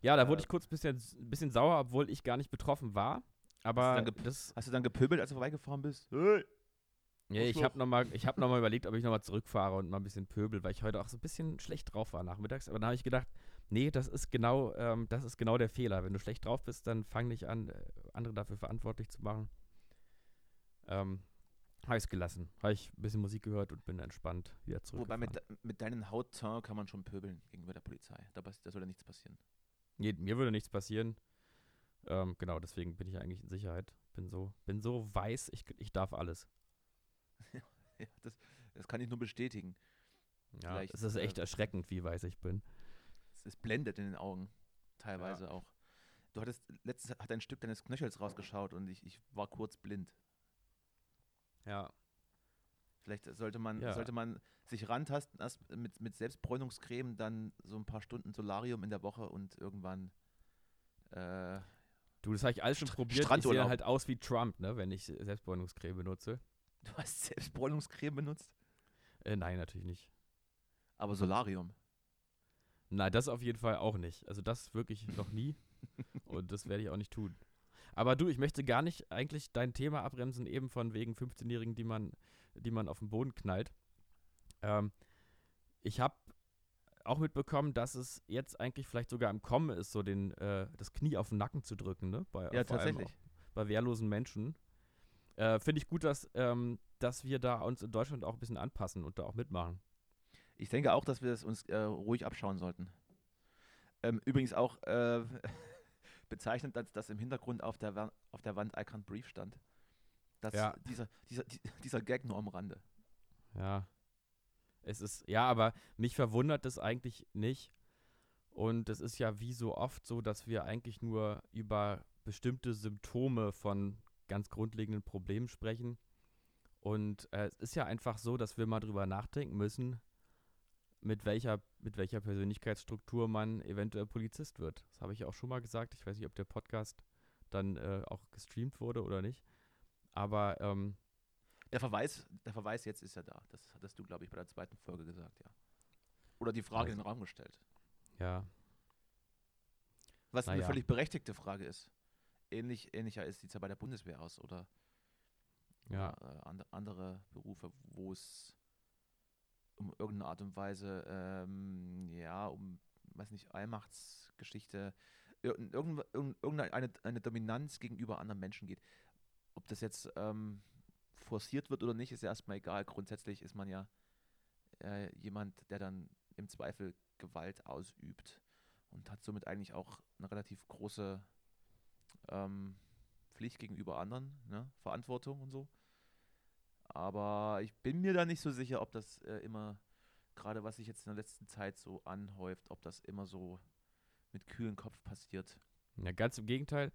Ja, da Äh. wurde ich kurz ein bisschen, bisschen sauer, obwohl ich gar nicht betroffen war. Aber dann gep- das, Hast du dann gepöbelt, als du vorbeigefahren bist? Hey! ja, ich habe nochmal hab noch mal überlegt, ob ich nochmal zurückfahre und mal ein bisschen pöbel, weil ich heute auch so ein bisschen schlecht drauf war nachmittags. Aber dann habe ich gedacht, nee, das ist genau, ähm, das ist genau der Fehler. Wenn du schlecht drauf bist, dann fang nicht an, äh, andere dafür verantwortlich zu machen. Ähm, habe ich es gelassen. Habe ich ein bisschen Musik gehört und bin entspannt wieder zurück. Wobei mit, mit deinen Hautton kann man schon pöbeln gegenüber der Polizei. Da, da soll ja nichts passieren. Nee, mir würde nichts passieren. Ähm, genau, deswegen bin ich eigentlich in Sicherheit. Bin so, bin so weiß, ich, ich darf alles. [laughs] Ja, das, das kann ich nur bestätigen. Ja, Vielleicht, es ist echt äh, erschreckend, wie weiß ich bin. Es, es blendet in den Augen. Teilweise auch. Du hattest, letztens hat ein Stück deines Knöchels rausgeschaut und ich, ich war kurz blind. Ja. Vielleicht sollte man, Ja. sollte man sich rantasten, erst mit, mit Selbstbräunungscreme, dann so ein paar Stunden Solarium in der Woche und irgendwann äh, Du, das habe ich alles schon St- probiert. Ich sehe halt aus wie Trump, ne, wenn ich Selbstbräunungscreme benutze. du hast Selbstbräunungscreme benutzt, Äh, nein, natürlich nicht. aber Solarium. Nein, das auf jeden Fall auch nicht. Also das wirklich noch nie. [laughs] Und das werde ich auch nicht tun. Aber du, ich möchte gar nicht eigentlich dein Thema abbremsen, eben von wegen 15-Jährigen, die man, die man auf den Boden knallt. Ähm, ich habe auch mitbekommen, dass es jetzt eigentlich vielleicht sogar im Kommen ist, so den, äh, das Knie auf den Nacken zu drücken, ne? Bei, Ja, allem tatsächlich. bei wehrlosen Menschen. Äh, Finde ich gut, dass, ähm, dass wir da uns in Deutschland auch ein bisschen anpassen und da auch mitmachen. Ich denke auch, dass wir es uns äh, ruhig abschauen sollten. Ähm, übrigens auch äh, [laughs] bezeichnend, dass, dass im Hintergrund auf der, Wa- auf der Wand I can't breathe stand. Das, Ja. dieser, dieser, die- dieser Gag nur am Rande. Ja. Es ist, ja, aber mich verwundert das eigentlich nicht. Und es ist ja wie so oft so, dass wir eigentlich nur über bestimmte Symptome von ganz grundlegenden Problemen sprechen. Und äh, es ist ja einfach so, dass wir mal drüber nachdenken müssen, mit welcher, mit welcher Persönlichkeitsstruktur man eventuell Polizist wird. Das habe ich auch schon mal gesagt. Ich weiß nicht, ob der Podcast dann äh, auch gestreamt wurde oder nicht. Aber ähm, Der Verweis, der Verweis jetzt ist ja da. Das hattest du, glaube ich, bei der zweiten Folge gesagt, ja. Oder die Frage Also- in den Raum gestellt. ja, Was eine Naja. völlig berechtigte Frage ist. Ähnlich, ähnlicher ist sieht es ja bei der Bundeswehr aus oder ja. äh, and, andere Berufe, wo es um irgendeine Art und Weise, ähm, ja, um, weiß nicht, Allmachtsgeschichte, irgend, irgend, irgend- irgendeine eine, eine Dominanz gegenüber anderen Menschen geht. Ob das jetzt ähm, forciert wird oder nicht, ist ja erstmal egal. Grundsätzlich ist man ja äh, jemand, der dann im Zweifel Gewalt ausübt und hat somit eigentlich auch eine relativ große ähm, Pflicht gegenüber anderen, ne? Verantwortung und so. Aber ich bin mir da nicht so sicher, ob das äh, immer, gerade was sich jetzt in der letzten Zeit so anhäuft, ob das immer so mit kühlem Kopf passiert. Ja, ganz im Gegenteil,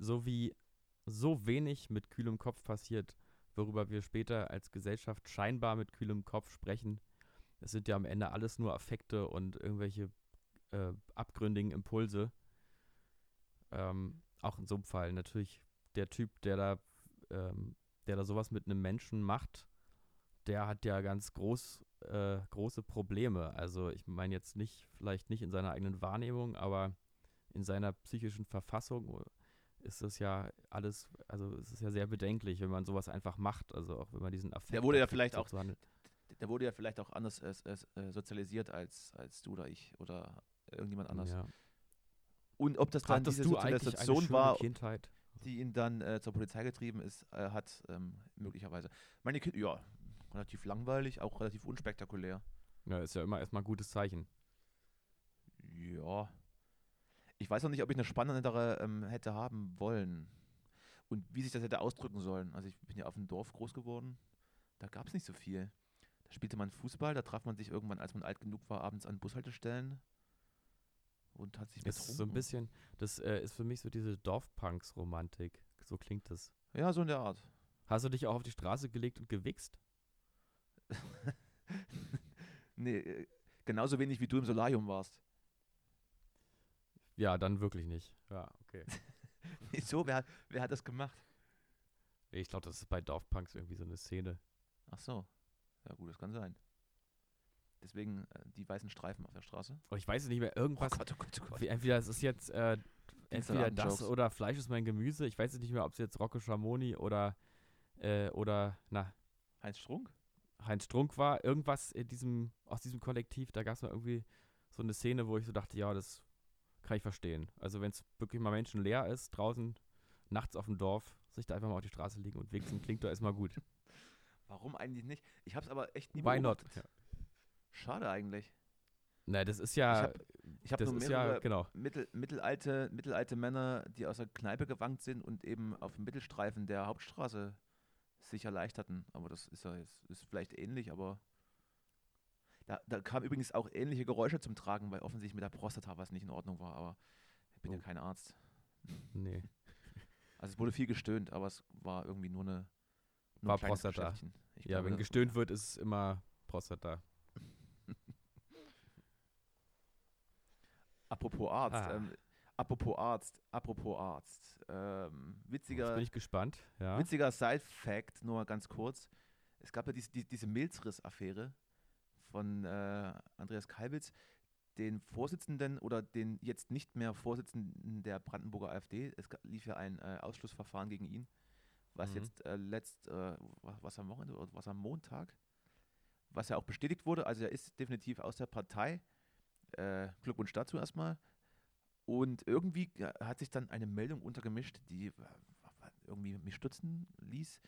so wie so wenig mit kühlem Kopf passiert, worüber wir später als Gesellschaft scheinbar mit kühlem Kopf sprechen. Es sind ja am Ende alles nur Affekte und irgendwelche äh, abgründigen Impulse. Ähm, auch in so einem Fall natürlich der Typ, der da, ähm, der da sowas mit einem Menschen macht, der hat ja ganz groß, äh, große Probleme. Also ich meine jetzt nicht, vielleicht nicht in seiner eigenen Wahrnehmung, aber in seiner psychischen Verfassung ist das ja alles, also es ist ja sehr bedenklich, wenn man sowas einfach macht, also auch wenn man diesen Affekt. Der wurde ja vielleicht so auch- handeln. Der wurde ja vielleicht auch anders äh, äh, sozialisiert als, als du oder ich oder irgendjemand anders. Ja. Und ob das dann Hattest diese Sozialisation war, Kindheit? die ihn dann äh, zur Polizei getrieben ist, äh, hat, ähm, möglicherweise. Meine Kinder, ja, relativ langweilig, auch relativ unspektakulär. Ja, ist ja immer erstmal ein gutes Zeichen. Ja. Ich weiß noch nicht, ob ich eine spannendere ähm, hätte haben wollen. Und wie sich das hätte ausdrücken sollen. Also ich bin ja auf dem Dorf groß geworden. Da gab es nicht so viel. Da spielte man Fußball, da traf man sich irgendwann, als man alt genug war, abends an Bushaltestellen und hat sich Das ist so ein bisschen, das äh, ist für mich so diese Dorfpunks-Romantik. So klingt das. Ja, so in der Art. Hast du dich auch auf die Straße gelegt und gewichst? [laughs] nee, äh, genauso wenig wie du im Solarium warst. Ja, dann wirklich nicht. Ja, okay. [laughs] Wieso? Wer, wer hat das gemacht? Ich glaube, das ist bei Dorfpunks irgendwie so eine Szene. Ach so. Ja gut, das kann sein. Deswegen äh, die weißen Streifen auf der Straße. Oh, ich weiß es nicht mehr. Irgendwas. oh Gott, oh Gott, oh Gott. entweder es ist jetzt äh, entweder das oder Fleisch ist mein Gemüse. Ich weiß jetzt nicht mehr, ob es jetzt Rocco Schamoni oder äh, oder na Heinz Strunk? Heinz Strunk war. Irgendwas in diesem aus diesem Kollektiv. Da gab es mal irgendwie so eine Szene, wo ich so dachte, ja, das kann ich verstehen. Also wenn es wirklich mal menschenleer ist draußen nachts auf dem Dorf, sich da einfach mal auf die Straße liegen und wichsen, klingt doch erstmal gut. [laughs] Warum eigentlich nicht? Ich habe es aber echt nie Why not? beobachtet. Schade eigentlich. Na, das ist ja, hab- Ich habe das nur mehrere ja, genau. mittel, mittelalte, mittelalte Männer, die aus der Kneipe gewankt sind und eben auf dem Mittelstreifen der Hauptstraße sich erleichterten. Aber das ist ja jetzt ist vielleicht ähnlich, aber da, da kamen übrigens auch ähnliche Geräusche zum Tragen, weil offensichtlich mit der Prostata was nicht in Ordnung war. Aber ich bin ja Oh. kein Arzt. Nee. [laughs] Also es wurde viel gestöhnt, aber es war irgendwie nur eine nur War Prostata. Ja, glaube, wenn gestöhnt wird, ist es immer Prostata. [laughs] Apropos Arzt, Ah. ähm, apropos Arzt, apropos Arzt. Ähm, Jetzt witziger, bin ich gespannt. Ja. witziger Side-Fact, nur ganz kurz. Es gab ja diese, die, diese Milzriss-Affäre von äh, Andreas Kalbitz, den Vorsitzenden oder den jetzt nicht mehr Vorsitzenden der Brandenburger AfD. Es lief ja ein äh, Ausschlussverfahren gegen ihn, was Mhm. jetzt äh, letzt, äh, was, was am Wochenende oder was am Montag, was ja auch bestätigt wurde. Also er ist definitiv aus der Partei. Äh, Glückwunsch dazu erstmal. Und irgendwie hat sich dann eine Meldung untergemischt, die äh, irgendwie mich stutzen ließ.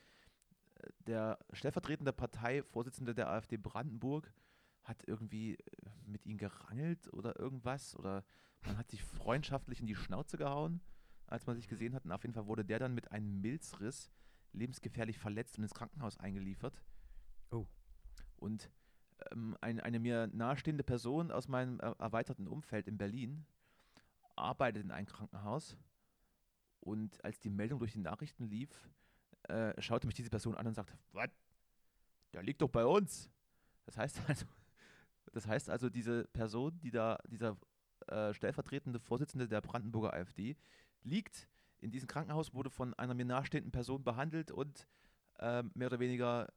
Äh, Der stellvertretende Parteivorsitzende der AfD Brandenburg hat irgendwie äh, mit ihm gerangelt oder irgendwas oder man hat sich freundschaftlich in die Schnauze gehauen, als man sich gesehen hat. Und auf jeden Fall wurde der dann mit einem Milzriss lebensgefährlich verletzt und ins Krankenhaus eingeliefert. Oh. Und ähm, ein, eine mir nahestehende Person aus meinem erweiterten Umfeld in Berlin arbeitet in einem Krankenhaus und als die Meldung durch die Nachrichten lief, äh, schaute mich diese Person an und sagte, was? Der liegt doch bei uns. Das heißt [laughs] also, das heißt also, diese Person, die da, dieser äh, stellvertretende Vorsitzende der Brandenburger AfD, liegt in diesem Krankenhaus, wurde von einer mir nahestehenden Person behandelt und ähm, mehr oder weniger,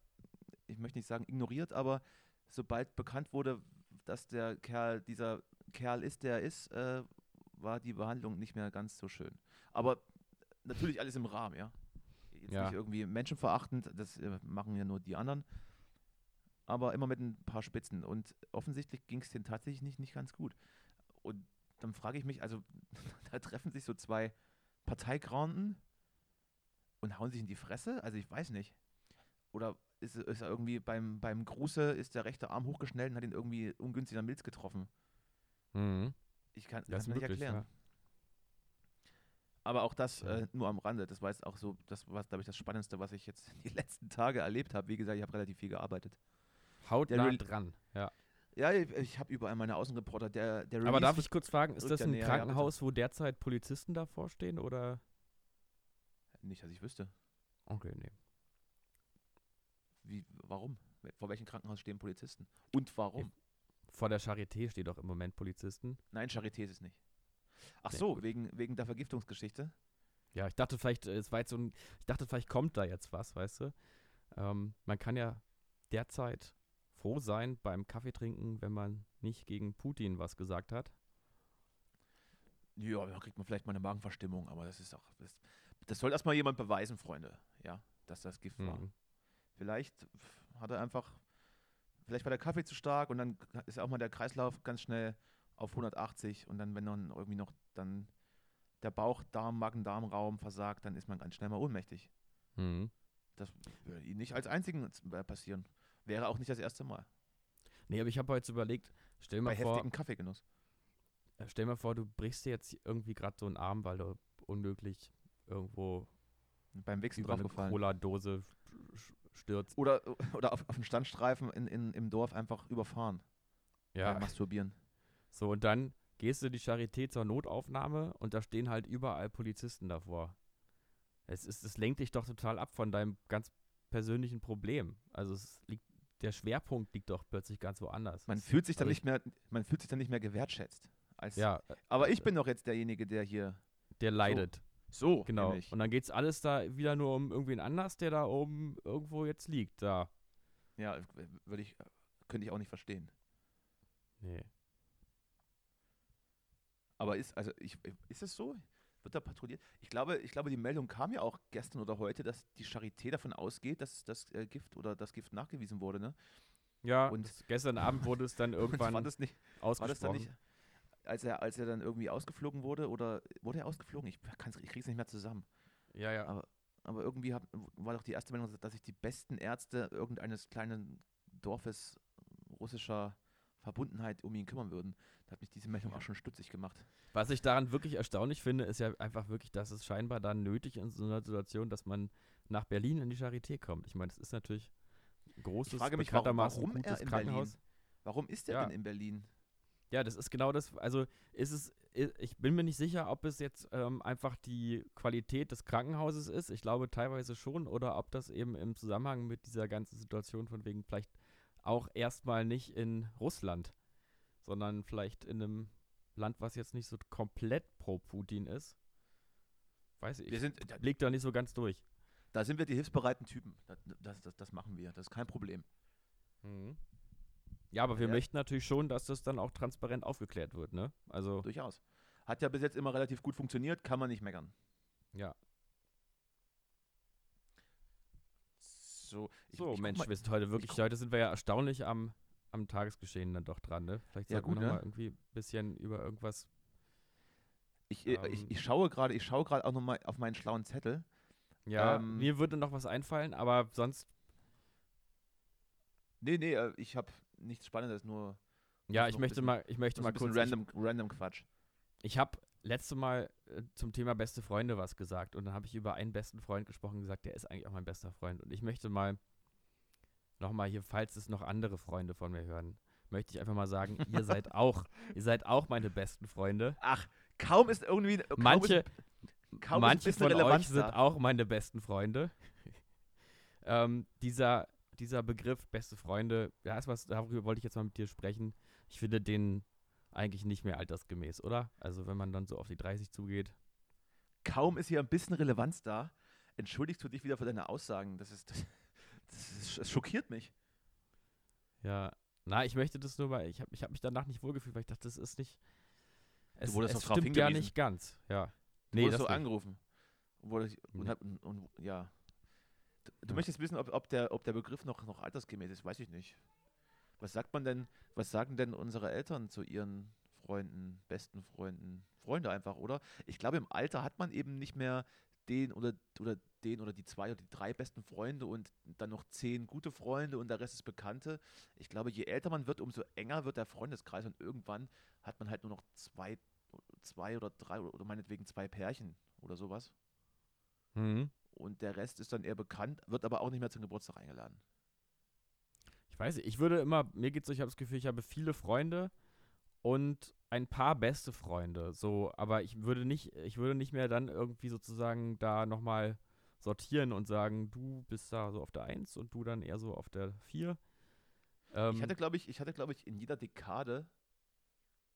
ich möchte nicht sagen ignoriert, aber sobald bekannt wurde, dass der Kerl dieser Kerl ist, der er ist, äh, war die Behandlung nicht mehr ganz so schön. Aber natürlich alles im Rahmen, ja. Jetzt Ja. nicht irgendwie menschenverachtend, das äh, machen ja nur die anderen. Aber immer mit ein paar Spitzen. Und offensichtlich ging es denen tatsächlich nicht, nicht ganz gut. Und dann frage ich mich, also [laughs] da treffen sich so zwei Parteigraunden und hauen sich in die Fresse? Also ich weiß nicht. Oder ist, ist er irgendwie beim, beim Gruße, ist der rechte Arm hochgeschnellt und hat ihn irgendwie ungünstig am Milz getroffen? Mhm. Ich kann das mir nicht erklären. ja. Aber auch das äh, nur am Rande. Das war jetzt auch so, das war, glaube ich, das Spannendste, was ich jetzt [laughs] die letzten Tage erlebt habe. Wie gesagt, ich habe relativ viel gearbeitet. Haut Der nah dran. Ja. Ja, ich, ich habe überall meine Außenreporter. Der, der Aber darf ich kurz fragen, ist das ja ein näher, ja. Krankenhaus, wo derzeit Polizisten davor stehen oder? Nicht, dass ich wüsste. Okay, nee. Wie, warum? Vor welchem Krankenhaus stehen Polizisten? Und warum? Vor der Charité steht doch im Moment Polizisten. Nein, Charité ist es nicht. Ach Nee, so, gut. wegen, wegen der Vergiftungsgeschichte. Ja, ich dachte vielleicht, äh, es war jetzt so ein, ich dachte vielleicht kommt da jetzt was, weißt du? Ähm, man kann ja derzeit froh sein beim Kaffee trinken, wenn man nicht gegen Putin was gesagt hat. Ja, da kriegt man vielleicht mal eine Magenverstimmung, aber das ist auch. Das, das soll erstmal jemand beweisen, Freunde, ja, dass das Gift war. Mhm. Vielleicht hat er einfach, vielleicht war der Kaffee zu stark und dann ist auch mal der Kreislauf ganz schnell auf 180 und dann, wenn dann irgendwie noch dann der Bauch, Darm, Magen-Darm-Raum versagt, dann ist man ganz schnell mal ohnmächtig. Mhm. Das würde ihm nicht als einzigen äh, passieren. Wäre auch nicht das erste Mal. Nee, aber ich habe heute so überlegt, stell Bei mal vor, heftigem Kaffeegenuss. äh, stell mal vor, du brichst dir jetzt irgendwie gerade so einen Arm, weil du unmöglich irgendwo Beim Wichsen über eine. Cola-Dose stürzt. Oder, oder auf, auf den Standstreifen in, in, im Dorf einfach überfahren. Ja, Masturbieren. so und dann gehst du die Charité zur Notaufnahme und da stehen halt überall Polizisten davor. Es ist, es lenkt dich doch total ab von deinem ganz persönlichen Problem. Also es liegt, der Schwerpunkt liegt doch plötzlich ganz woanders. Man Es- fühlt sich dann nicht mehr, man fühlt sich dann nicht mehr gewertschätzt. Als, Ja, äh, Aber ich bin doch jetzt derjenige, der hier der leidet. So, Genau. nämlich. Und dann geht's alles da wieder nur um irgendwen anders, der da oben irgendwo jetzt liegt. Da. Ja, würde ich, könnte ich auch nicht verstehen. Nee. Aber ist, also ich, ist es so? Wird da patrouilliert? Ich glaube, ich glaube, die Meldung kam ja auch gestern oder heute, dass die Charité davon ausgeht, dass das äh, Gift oder das Gift nachgewiesen wurde, ne? Ja, Und- gestern Abend wurde es dann [laughs] irgendwann war das nicht, war das dann ausgesprochen. nicht, als er, als er dann irgendwie ausgeflogen wurde oder wurde er ausgeflogen? Ich, kann's, ich krieg's nicht mehr zusammen. ja, ja. Aber- Aber irgendwie hab, war doch die erste Meldung, dass sich die besten Ärzte irgendeines kleinen Dorfes russischer Verbundenheit um ihn kümmern würden. Da hat mich diese Meldung auch schon stutzig gemacht. Was ich daran wirklich erstaunlich finde, ist ja einfach wirklich, dass es scheinbar dann nötig ist in so einer Situation, dass man nach Berlin in die Charité kommt. Ich meine, das ist natürlich ein großes, Ich frage mich, warum, warum er in Krankenhaus. Berlin? Warum ist er Ja. denn in Berlin? Ja, das ist genau das. Also ist es, ich bin mir nicht sicher, ob es jetzt ähm, einfach die Qualität des Krankenhauses ist. Ich glaube teilweise schon, oder ob das eben im Zusammenhang mit dieser ganzen Situation von wegen vielleicht auch erstmal nicht in Russland, sondern vielleicht in einem Land, was jetzt nicht so komplett pro Putin ist. Weiß ich. Wir sind, da, blick da nicht so ganz durch. da sind wir die hilfsbereiten Typen. Das, das, das, das machen wir. Das ist kein Problem. Ja, aber wir Ja. möchten natürlich schon, dass das dann auch transparent aufgeklärt wird, ne? Also, Durchaus. Hat ja bis jetzt immer relativ gut funktioniert, kann man nicht meckern. ja. So, ich, So, ich Mensch, mal- wir sind heute wirklich, heute sind wir ja erstaunlich am, am Tagesgeschehen dann doch dran, ne? Vielleicht Ja, sollten gut, wir noch ne? irgendwie ein bisschen über irgendwas. Ich, äh, ähm, ich, ich schaue gerade, ich schaue gerade auch nochmal auf meinen schlauen Zettel. Ja, Ähm, mir würde noch was einfallen, aber sonst, Nee, nee, äh, ich habe nichts Spannendes, nur ja, ich möchte bisschen- mal, ich möchte mal kurz. random, random Quatsch. Ich, ich habe letzte Mal äh, zum Thema beste Freunde was gesagt und dann habe ich über einen besten Freund gesprochen und gesagt, der ist eigentlich auch mein bester Freund. Und ich möchte mal nochmal hier, falls es noch andere Freunde von mir hören, möchte ich einfach mal sagen, [laughs] ihr seid auch, ihr seid auch meine besten Freunde. Ach, kaum ist irgendwie. Kaum Manche, ist, kaum Manche ist von euch sind da. auch meine besten Freunde. [laughs] ähm, dieser, dieser Begriff beste Freunde, da ist was, darüber wollte ich jetzt mal mit dir sprechen. Ich finde den eigentlich nicht mehr altersgemäß, oder? Also wenn man dann so auf die 30 zugeht. Kaum ist hier ein bisschen Relevanz da. Entschuldigst du dich wieder für deine Aussagen? Das ist. Das, das, ist, das schockiert mich. Ja. Na, ich möchte das nur mal, ich habe ich hab mich danach nicht wohlgefühlt, weil ich dachte, das ist nicht. Es, wurdest es stimmt ja nicht ganz. Ja. Du Nee, wurdest das so angerufen. Und, und, und ja. Du, du Ja. möchtest wissen, ob, ob, der, ob der Begriff noch, noch altersgemäß ist, weiß ich nicht. Was sagt man denn, was sagen denn unsere Eltern zu ihren Freunden, besten Freunden, Freunde einfach, oder? Ich glaube, im Alter hat man eben nicht mehr den oder, oder den oder die zwei oder die drei besten Freunde und dann noch zehn gute Freunde und der Rest ist Bekannte. Ich glaube, je älter man wird, umso enger wird der Freundeskreis und irgendwann hat man halt nur noch zwei, zwei oder drei oder, meinetwegen zwei Pärchen oder sowas. Mhm. Und der Rest ist dann eher bekannt, wird aber auch nicht mehr zum Geburtstag eingeladen. Ich weiß nicht, ich würde immer, mir geht so, ich habe das Gefühl, ich habe viele Freunde und ein paar beste Freunde. So, aber ich würde nicht, ich würde nicht mehr dann irgendwie sozusagen da nochmal sortieren und sagen, du bist da so auf der 1 und du dann eher so auf der 4. Ähm, ich hatte, glaube ich, ich hatte, glaube ich, in jeder Dekade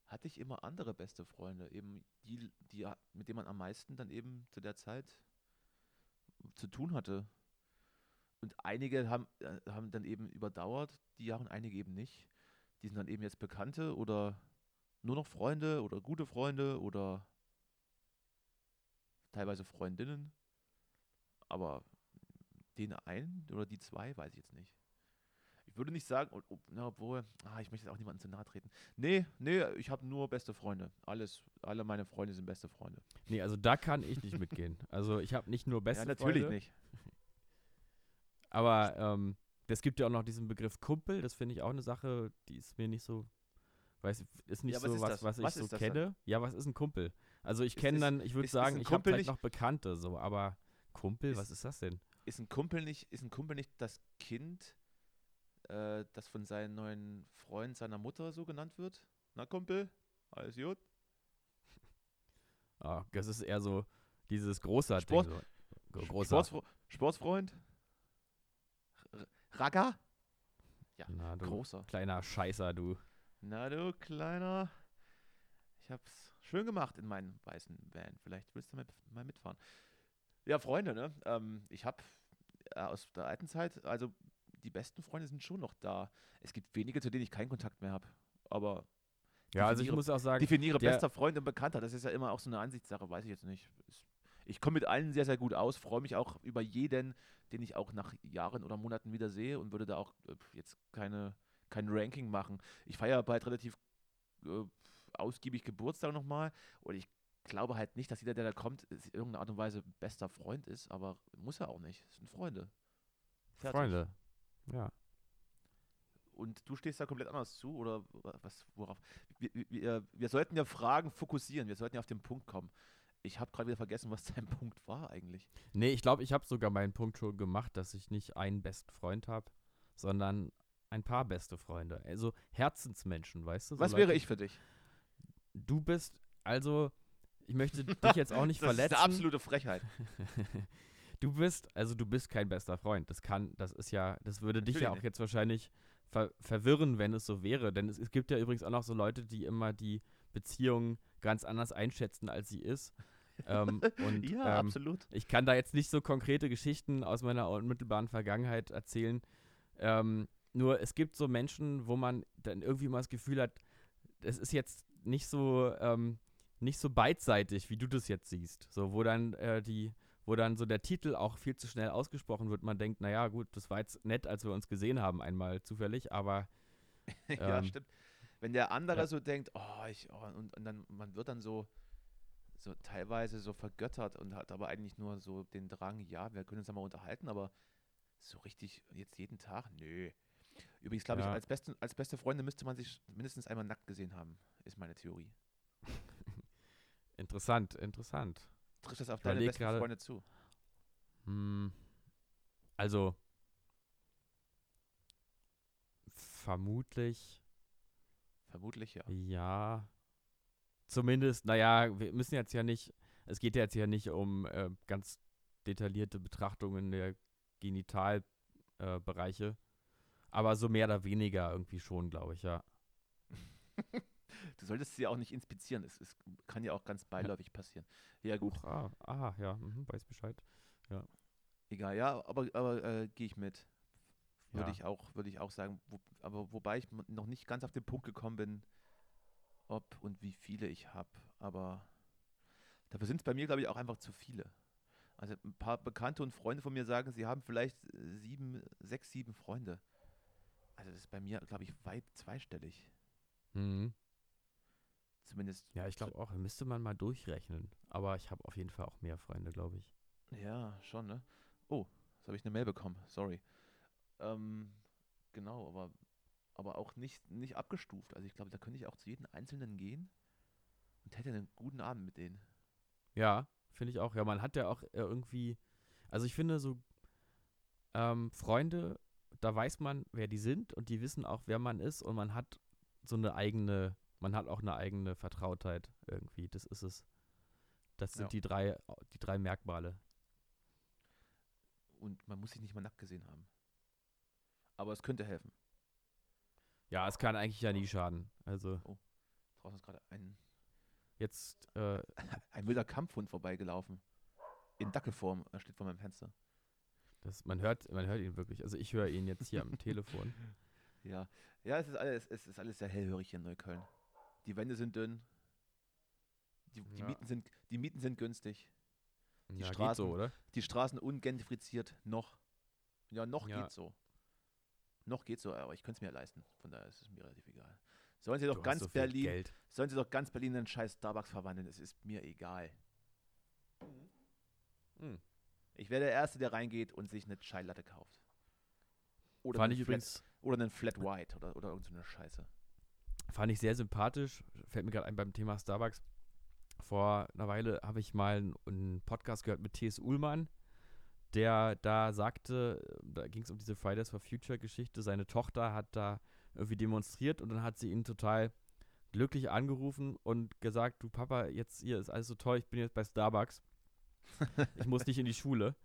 hatte ich immer andere beste Freunde, eben die, die, mit denen man am meisten dann eben zu der Zeit zu tun hatte. Und einige haben, äh, haben dann eben überdauert, die Jahre und einige eben nicht. Die sind dann eben jetzt Bekannte oder nur noch Freunde oder gute Freunde oder teilweise Freundinnen. Aber den einen oder die zwei, weiß ich jetzt nicht. Ich würde nicht sagen, obwohl, ah, ich möchte jetzt auch niemandem zu nahe treten. Nee, nee, ich habe nur beste Freunde. Alles, alle meine Freunde sind beste Freunde. nee, also da kann ich nicht mitgehen. Also ich habe nicht nur beste ja, natürlich Freunde, nicht. Aber ähm, es gibt ja auch noch diesen Begriff Kumpel, das finde ich auch eine Sache, die ist mir nicht so, weiß ist nicht Ja, was so ist was, das? was ich Was so kenne. Ja, was ist ein Kumpel? Also ich kenne dann, ich würde sagen, ich habe Kumpel vielleicht nicht- noch Bekannte so, aber Kumpel, Ist- was ist das denn? Ist ein Kumpel nicht, ist ein Kumpel nicht das Kind, äh, das von seinem neuen Freund seiner Mutter so genannt wird? Na, Kumpel? Alles gut? Ah, das ist eher so dieses großer Sport- Ding. So. Gro- Großer. Sportsfre Sportsfreund? R Ragger? Ja, Na, du großer. kleiner Scheißer, du. Na du kleiner. Ich habe es schön gemacht in meinem weißen Van. Vielleicht willst du mit, mal mitfahren. Ja, Freunde, ne? Ähm, ich habe äh, aus der alten Zeit, also die besten Freunde sind schon noch da. Es gibt wenige, zu denen ich keinen Kontakt mehr habe. Aber Ja, also ich muss auch sagen, definiere der- bester Freund und Bekannter. Das ist ja immer auch so eine Ansichtssache, weiß ich jetzt nicht. Es- Ich komme mit allen sehr, sehr gut aus, freue mich auch über jeden, den ich auch nach Jahren oder Monaten wieder sehe und würde da auch äh, jetzt keine, kein Ranking machen. Ich feiere bald relativ äh, ausgiebig Geburtstag nochmal und ich glaube halt nicht, dass jeder, der da kommt, in irgendeiner Art und Weise bester Freund ist, aber muss er auch nicht. Es sind Freunde. Fertig. Freunde. Ja. Und du stehst da komplett anders zu oder was, worauf? Wir, wir, wir sollten ja Fragen fokussieren, wir sollten ja auf den Punkt kommen. Ich habe gerade wieder vergessen, was [laughs] dein Punkt war eigentlich. Nee, ich glaube, ich habe sogar meinen Punkt schon gemacht, dass ich nicht einen besten Freund habe, sondern ein paar beste Freunde. Also Herzensmenschen, weißt du? So Was Leute- wäre ich für dich? Du bist, also, ich möchte dich jetzt auch [laughs] nicht das verletzen. ist eine absolute Frechheit. [laughs] du bist, also du bist kein bester Freund. Das kann, das ist ja, das würde dich ja Natürlich auch jetzt wahrscheinlich ver verwirren, wenn es so wäre. Denn es, es gibt ja übrigens auch noch so Leute, die immer die Beziehung ganz anders einschätzen, als sie ist. Ähm, [laughs] und ja, ähm, absolut. ich kann da jetzt nicht so konkrete Geschichten aus meiner unmittelbaren Vergangenheit erzählen. Ähm, nur es gibt so Menschen, wo man dann irgendwie mal das Gefühl hat, es ist jetzt nicht so, ähm, nicht so beidseitig, wie du das jetzt siehst. So, wo dann äh, die, wo dann so der Titel auch viel zu schnell ausgesprochen wird. Man denkt, naja, gut, das war jetzt nett, als wir uns gesehen haben, einmal zufällig, aber [laughs] ja, ähm, stimmt. Wenn der andere ja. so denkt, oh, ich, oh und, und dann, man wird dann so, so teilweise so vergöttert und hat aber eigentlich nur so den Drang, ja, wir können uns ja mal unterhalten, aber so richtig jetzt jeden Tag, nö. Übrigens glaube ich, Ja. als beste, als beste Freunde müsste man sich mindestens einmal nackt gesehen haben, ist meine Theorie. [laughs] interessant, interessant. Trifft das auf Ich deine besten gerade- Freunde zu? Hm, also vermutlich Vermutlich ja. Ja. Zumindest, naja, wir müssen jetzt ja nicht, es geht jetzt ja nicht um äh, ganz detaillierte Betrachtungen der Genitalbereiche, äh, aber so mehr oder weniger irgendwie schon, glaube ich, ja. [laughs] Du solltest sie auch nicht inspizieren. Es, es kann ja auch ganz beiläufig passieren. Ja, gut. Huch, ah, ah, ja, mhm, weiß Bescheid. Egal, ja, aber, aber äh, gehe ich mit. Würde Ja. ich auch, würde ich auch sagen. Wo, aber wobei ich noch nicht ganz auf den Punkt gekommen bin, ob und wie viele ich habe. Aber dafür sind es bei mir, glaube ich, auch einfach zu viele. Also ein paar Bekannte und Freunde von mir sagen, sie haben vielleicht äh, sieben, sechs, sieben Freunde. Also das ist bei mir, glaube ich, weit zweistellig. Mhm. Zumindest. Ja, ich glaube auch, müsste man mal durchrechnen. Aber ich habe auf jeden Fall auch mehr Freunde, glaube ich. Ja, schon, ne? Oh, jetzt habe ich eine Mail bekommen. Sorry. Ähm, genau, aber, aber auch nicht, nicht abgestuft. Also ich glaube, da könnte ich auch zu jedem Einzelnen gehen und hätte einen guten Abend mit denen. Ja, finde ich auch. Ja, man hat ja auch äh, irgendwie, also ich finde so ähm, Freunde, da weiß man, wer die sind und die wissen auch, wer man ist und man hat so eine eigene, man hat auch eine eigene Vertrautheit irgendwie. Das ist es. Das sind Ja. die drei, die drei Merkmale. Und man muss sich nicht mal nackt gesehen haben. Aber es könnte helfen. Ja, es kann eigentlich ja nie schaden. Also Draußen ist gerade ein, jetzt, äh, [laughs] ein wilder Kampfhund vorbeigelaufen. In Dackelform, er steht vor meinem Fenster. das, man hört, man hört ihn wirklich. Also ich höre ihn jetzt hier am [laughs] Telefon. Ja, ja, es ist alles, es ist alles sehr hellhörig hier in Neukölln. Die Wände sind dünn. Die, die, Ja. Mieten, sind, die Mieten sind günstig. ja, geht Straßen- so? Die Straßen ungentrifiziert noch. Ja, noch Ja. geht's so. Noch geht's so, aber ich könnte es mir leisten. Von daher ist es mir relativ egal. Sollen sie Du doch hast ganz so Berlin, Geld. sollen sie doch ganz Berlin in einen scheiß Starbucks verwandeln. Es ist mir egal. Hm. Ich wäre der Erste, der reingeht und sich eine Chai Latte kauft. Oder Fand einen ich Flat, übrigens oder einen Flat White oder, oder irgendeine Scheiße. Fand ich sehr sympathisch. Fällt mir gerade ein beim Thema Starbucks. Vor einer Weile habe ich mal einen, einen Podcast gehört mit T.S. Ullmann, der da sagte, da ging es um diese Fridays for Future Geschichte, seine Tochter hat da irgendwie demonstriert und dann hat sie ihn total glücklich angerufen und gesagt, du Papa, jetzt hier ist alles so toll, ich bin jetzt bei Starbucks. [laughs] Ich muss nicht in die Schule.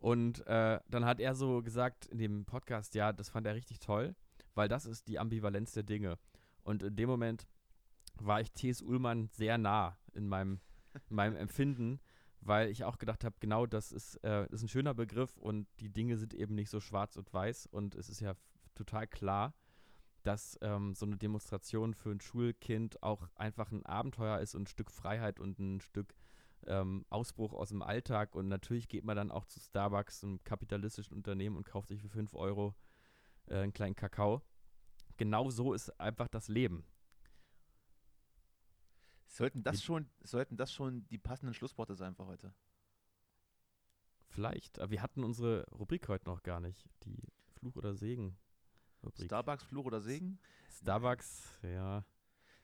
Und äh, dann hat er so gesagt in dem Podcast, ja, das fand er richtig toll, weil das ist die Ambivalenz der Dinge. Und in dem Moment, war ich T.S. Ullmann sehr nah in meinem, in meinem Empfinden, weil ich auch gedacht habe, genau das ist, äh, ist ein schöner Begriff und die Dinge sind eben nicht so schwarz und weiß und es ist ja total klar, dass ähm, so eine Demonstration für ein Schulkind auch einfach ein Abenteuer ist und ein Stück Freiheit und ein Stück ähm, Ausbruch aus dem Alltag und natürlich geht man dann auch zu Starbucks, einem kapitalistischen Unternehmen und kauft sich für 5 Euro äh, einen kleinen Kakao. Genau so ist einfach das Leben. Sollten das schon, sollten das schon die passenden Schlussworte sein für heute? Vielleicht. Aber wir hatten unsere Rubrik heute noch gar nicht. Die Fluch oder Segen Rubrik. Starbucks, Fluch oder Segen? Starbucks, ja.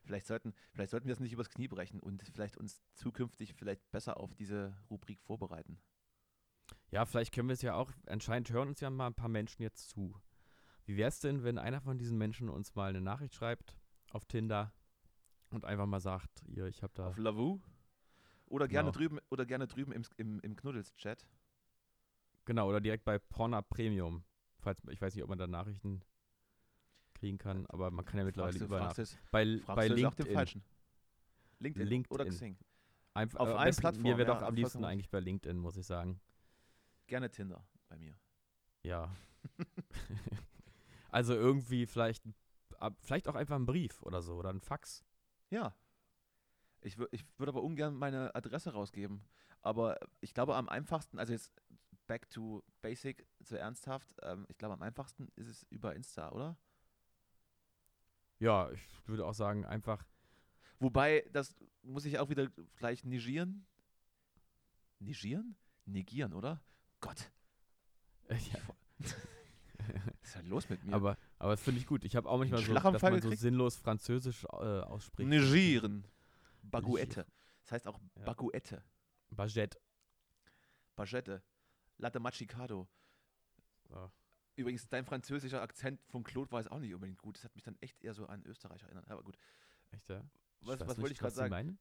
Vielleicht sollten, vielleicht sollten wir es nicht übers Knie brechen und vielleicht uns zukünftig vielleicht besser auf diese Rubrik vorbereiten. Ja, vielleicht können wir es ja auch, anscheinend hören uns ja mal ein paar Menschen jetzt zu. Wie wäre es denn, wenn einer von diesen Menschen uns mal eine Nachricht schreibt auf Tinder und einfach mal sagt, ihr, ich habe da. Auf Lavu? Oder gerne Genau. drüben, oder gerne drüben im, im, im Knuddels-Chat. Genau, oder direkt bei Porna Premium. Falls, ich weiß nicht, ob man da Nachrichten kriegen kann, aber man kann ja mittlerweile Fragst überall. fragst Bei, fragst bei LinkedIn. Falschen? LinkedIn, oder LinkedIn. Xing? Einf- Auf äh, allen besten- Mir Plattformen, wäre ja, doch am liebsten eigentlich bei LinkedIn, muss ich sagen. Gerne Tinder bei mir. Ja. [laughs] also irgendwie vielleicht, vielleicht auch einfach ein Brief oder so oder ein Fax. Ja. Ich, ich würde aber ungern meine Adresse rausgeben. Aber ich glaube am einfachsten, also jetzt back to basic, zu ernsthaft, ähm, ich glaube am einfachsten ist es über Insta, oder? Ja, ich würde auch sagen, einfach. Wobei, das muss ich auch wieder gleich negieren. Negieren? Negieren, oder? Gott, Äh, ja, denn los mit mir? aber, aber das finde ich gut. Ich habe auch manchmal so, dass man so sinnlos Französisch äh, ausspricht. Negieren. Baguette. Das heißt auch Ja. Baguette. Baguette. Baguette. Latte Machicado. So. Übrigens, dein französischer Akzent von Claude war jetzt auch nicht unbedingt gut. Das hat mich dann echt eher so an Österreich erinnert. Aber gut. Echt, ja? Was, was nicht, wollte ich gerade sagen? meinen?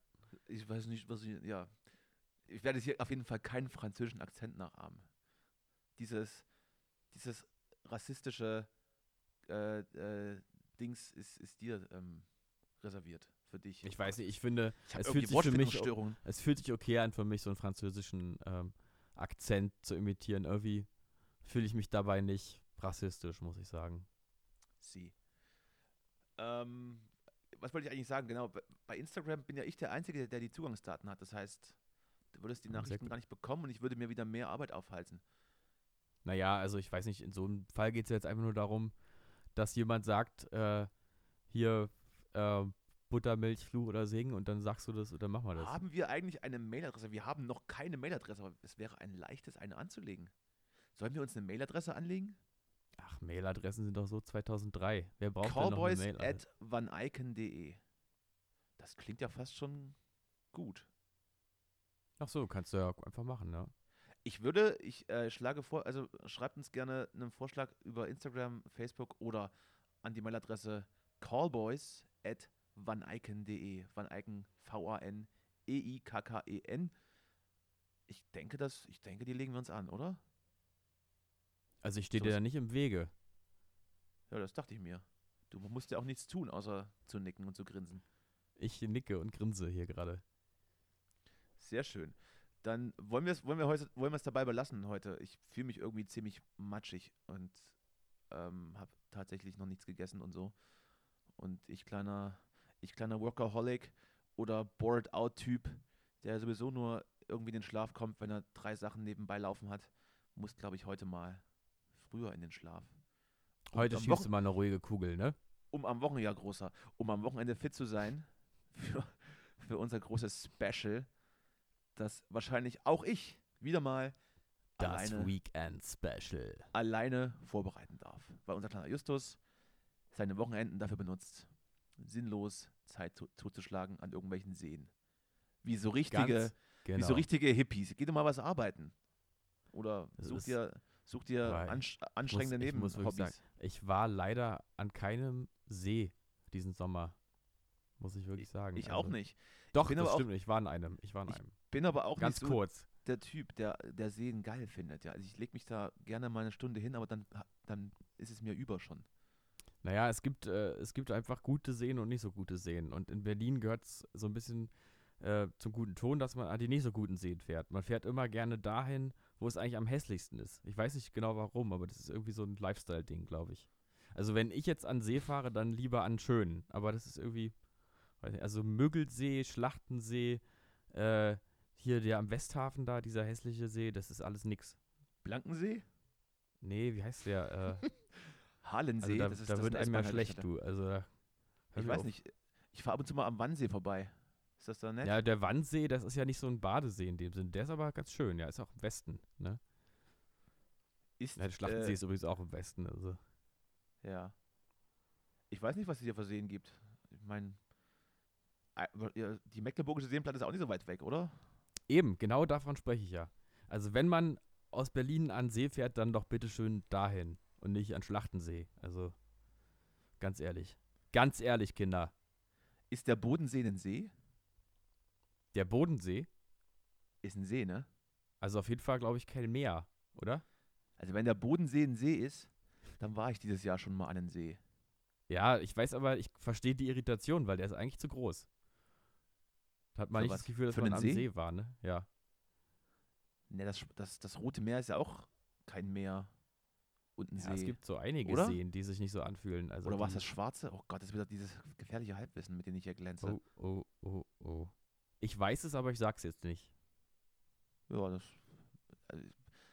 Ich weiß nicht, was ich. Ja. Ich werde hier auf jeden Fall keinen französischen Akzent nachahmen. Dieses, dieses rassistische äh, äh, Dings ist, ist dir ähm, reserviert. Für dich. Ich weiß nicht, ich finde, Ich es fühlt sich für mich es fühlt sich okay an für mich, so einen französischen ähm, Akzent zu imitieren. Irgendwie fühle ich mich dabei nicht rassistisch, muss ich sagen. Sie. Ähm, was wollte ich eigentlich sagen? Genau, bei- Instagram bin ja ich der Einzige, der die Zugangsdaten hat. Das heißt, du würdest die sehr Nachrichten gar nicht bekommen und ich würde mir wieder mehr Arbeit aufhalten. Naja, also ich weiß nicht, in so einem Fall geht es jetzt einfach nur darum, dass jemand sagt, äh, hier äh, Buttermilch, Fluch oder Segen und dann sagst du das und dann machen wir das. Haben wir eigentlich eine Mailadresse? Wir haben noch keine Mailadresse, aber es wäre ein leichtes, eine anzulegen. Sollen wir uns eine Mailadresse anlegen? Ach, Mailadressen sind doch so 2003. Wer braucht denn noch eine Callboys Mail? at. Das klingt ja fast schon gut. Ach so, kannst du ja einfach machen, ja. Ich würde, ich äh, schlage vor, also schreibt uns gerne einen Vorschlag über Instagram, Facebook oder an die Mailadresse callboys at vaneyken.de. Vaneyken, V-A-N-E-I-K-K-E-N. Ich denke, das, ich denke, die legen wir uns an, oder? Also ich stehe So dir da nicht im Wege. Ja, das dachte ich mir. Du musst ja auch nichts tun, außer zu nicken und zu grinsen. Ich nicke und grinse hier gerade. Sehr schön. Dann wollen wir es wollen wir wollen dabei belassen heute. Ich fühle mich irgendwie ziemlich matschig und ähm, habe tatsächlich noch nichts gegessen und so. Und ich kleiner, ich kleiner Workaholic oder Bored Out Typ, der sowieso nur irgendwie in den Schlaf kommt, wenn er drei Sachen nebenbei laufen hat, muss, glaube ich, heute mal früher in den Schlaf. Und Heute schießt Wochen- du mal eine ruhige Kugel, ne? um am Wochenende, ja, großer, um am Wochenende fit zu sein für, für unser großes Special, das wahrscheinlich auch ich wieder mal Das alleine, Weekend Special. alleine vorbereiten darf. Weil unser kleiner Justus seine Wochenenden dafür benutzt, sinnlos Zeit zu, zuzuschlagen an irgendwelchen Seen. Wie so richtige, genau. wie so richtige Hippies. Geh doch mal was arbeiten. Oder such dir, such dir anstrengende ich Nebenhobbys. Ich war leider an keinem See diesen Sommer. Muss ich wirklich sagen. Ich Also- auch nicht. Doch, das auch- stimmt. Ich war an einem. Ich war Ich einem. Bin aber auch Ganz nicht so kurz. der Typ, der, der Seen geil findet. Ja. Also ich lege mich da gerne mal eine Stunde hin, aber dann, dann ist es mir über schon. Naja, es gibt, äh, es gibt einfach gute Seen und nicht so gute Seen. Und in Berlin gehört es so ein bisschen äh, zum guten Ton, dass man an die nicht so guten Seen fährt. Man fährt immer gerne dahin, wo es eigentlich am hässlichsten ist. Ich weiß nicht genau warum, aber das ist irgendwie so ein Lifestyle-Ding, glaube ich. Also wenn ich jetzt an See fahre, dann lieber an schönen. Aber das ist irgendwie, nicht, also Müggelsee, Schlachtensee, äh, hier der am Westhafen da, dieser hässliche See, das ist alles nix. Blankensee? Nee, wie heißt der? Äh, [laughs] Hallensee? also da, das ist da das wird einem ja schlecht, du. Also Ich weiß auf. nicht. Ich fahre ab und zu mal am Wannsee vorbei. Ist das da nett? Ja, der Wannsee, das ist ja nicht so ein Badesee in dem Sinn. Der ist aber ganz schön, ja, ist auch im Westen, ne? ist, Ja, der Schlachtensee äh, ist übrigens auch im Westen, also. Ja. Ich weiß nicht, was es hier für Seen gibt. Ich meine, die Mecklenburgische Seenplatte ist auch nicht so weit weg, oder? Eben, genau davon spreche ich ja. Also wenn man aus Berlin an See fährt, dann doch bitte schön dahin und nicht an Schlachtensee. Also ganz ehrlich. Ganz ehrlich, Kinder. Ist der Bodensee ein See? Der Bodensee, Ist ein See, ne? also auf jeden Fall, glaube ich, kein Meer, oder? Also wenn der Bodensee ein See ist, dann war ich dieses Jahr schon mal an einem See. Ja, ich weiß aber, ich verstehe die Irritation, weil der ist eigentlich zu groß. Da hat man Für nicht das Gefühl, dass man am See? See war, ne? Ja. Ne, das, das, das Rote Meer ist ja auch kein Meer und ein ja. Es See. gibt so einige Oder? Seen, die sich nicht so anfühlen. Also Oder war es das Schwarze? Oh Gott, das ist wieder dieses gefährliche Halbwissen, mit dem ich hier glänze. Oh, oh, oh, oh. Ich weiß es, aber ich sag's jetzt nicht. Ja, das, also,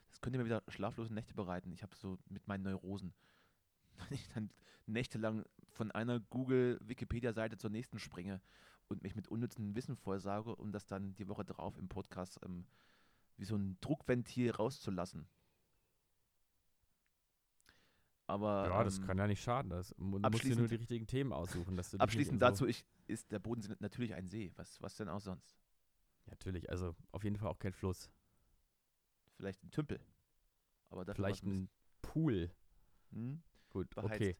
das könnte mir wieder schlaflose Nächte bereiten. Ich habe so mit meinen Neurosen, [laughs] wenn ich dann nächtelang von einer Google-Wikipedia-Seite zur nächsten springe und mich mit unnützem Wissen vollsauge, um das dann die Woche drauf im Podcast ähm, wie so ein Druckventil rauszulassen. Aber Ja, das ähm, kann ja nicht schaden. Das, mu- du musst dir nur die richtigen Themen aussuchen. Dass du abschließend dazu ich, ist der Bodensee natürlich ein See. Was, was denn auch sonst? Ja, natürlich, also auf jeden Fall auch kein Fluss. Vielleicht ein Tümpel. Aber Vielleicht war's ein Pool. Hm? Gut, Beheizt. okay.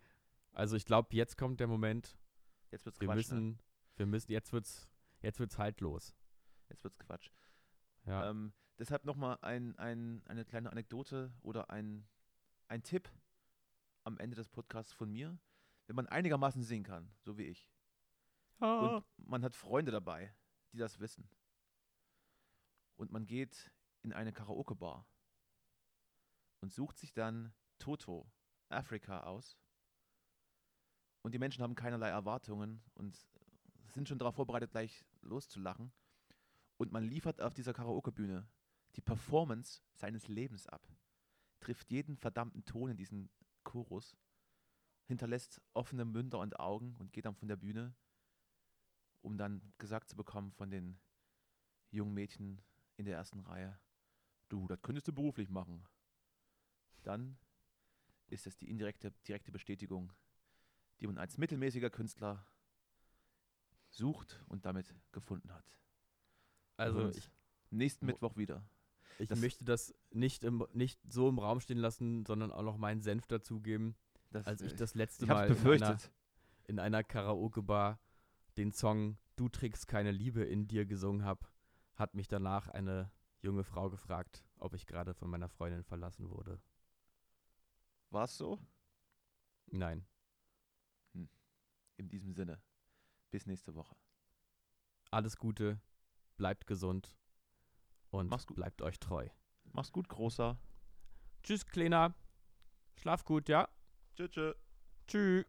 Also ich glaube, jetzt kommt der Moment. Jetzt wird's Wir Quatsch. ne? Wir müssen, jetzt wird's, jetzt wird's haltlos. Jetzt wird's Quatsch. Ja. Ähm, deshalb nochmal ein, ein, eine kleine Anekdote oder ein, ein Tipp am Ende des Podcasts von mir. Wenn man einigermaßen singen kann, so wie ich, und man hat Freunde dabei, die das wissen, und man geht in eine Karaoke-Bar und sucht sich dann Toto, Afrika aus, und die Menschen haben keinerlei Erwartungen und sind schon darauf vorbereitet, gleich loszulachen, und man liefert auf dieser Karaoke-Bühne die Performance seines Lebens ab, trifft jeden verdammten Ton in diesen Chorus, hinterlässt offene Münder und Augen und geht dann von der Bühne, um dann gesagt zu bekommen von den jungen Mädchen in der ersten Reihe, du, das könntest du beruflich machen. Dann ist es die indirekte, direkte Bestätigung, die man als mittelmäßiger Künstler sucht und damit gefunden hat. Also ich, nächsten Mittwoch wieder. ich das- möchte das nicht, im, nicht so im Raum stehen lassen, sondern auch noch meinen Senf dazugeben. Das, Als ich das letzte ich Mal in einer, in einer Karaoke-Bar den Song Du trägst keine Liebe in dir gesungen habe, hat mich danach eine junge Frau gefragt, ob ich gerade von meiner Freundin verlassen wurde. War es so? Nein. In diesem Sinne. Bis nächste Woche. Alles Gute, bleibt gesund und Mach's gut. bleibt euch treu. Mach's gut, Großer. Tschüss, Kleiner. Schlaf gut, ja? Tschüss. tschüss. Tschüss.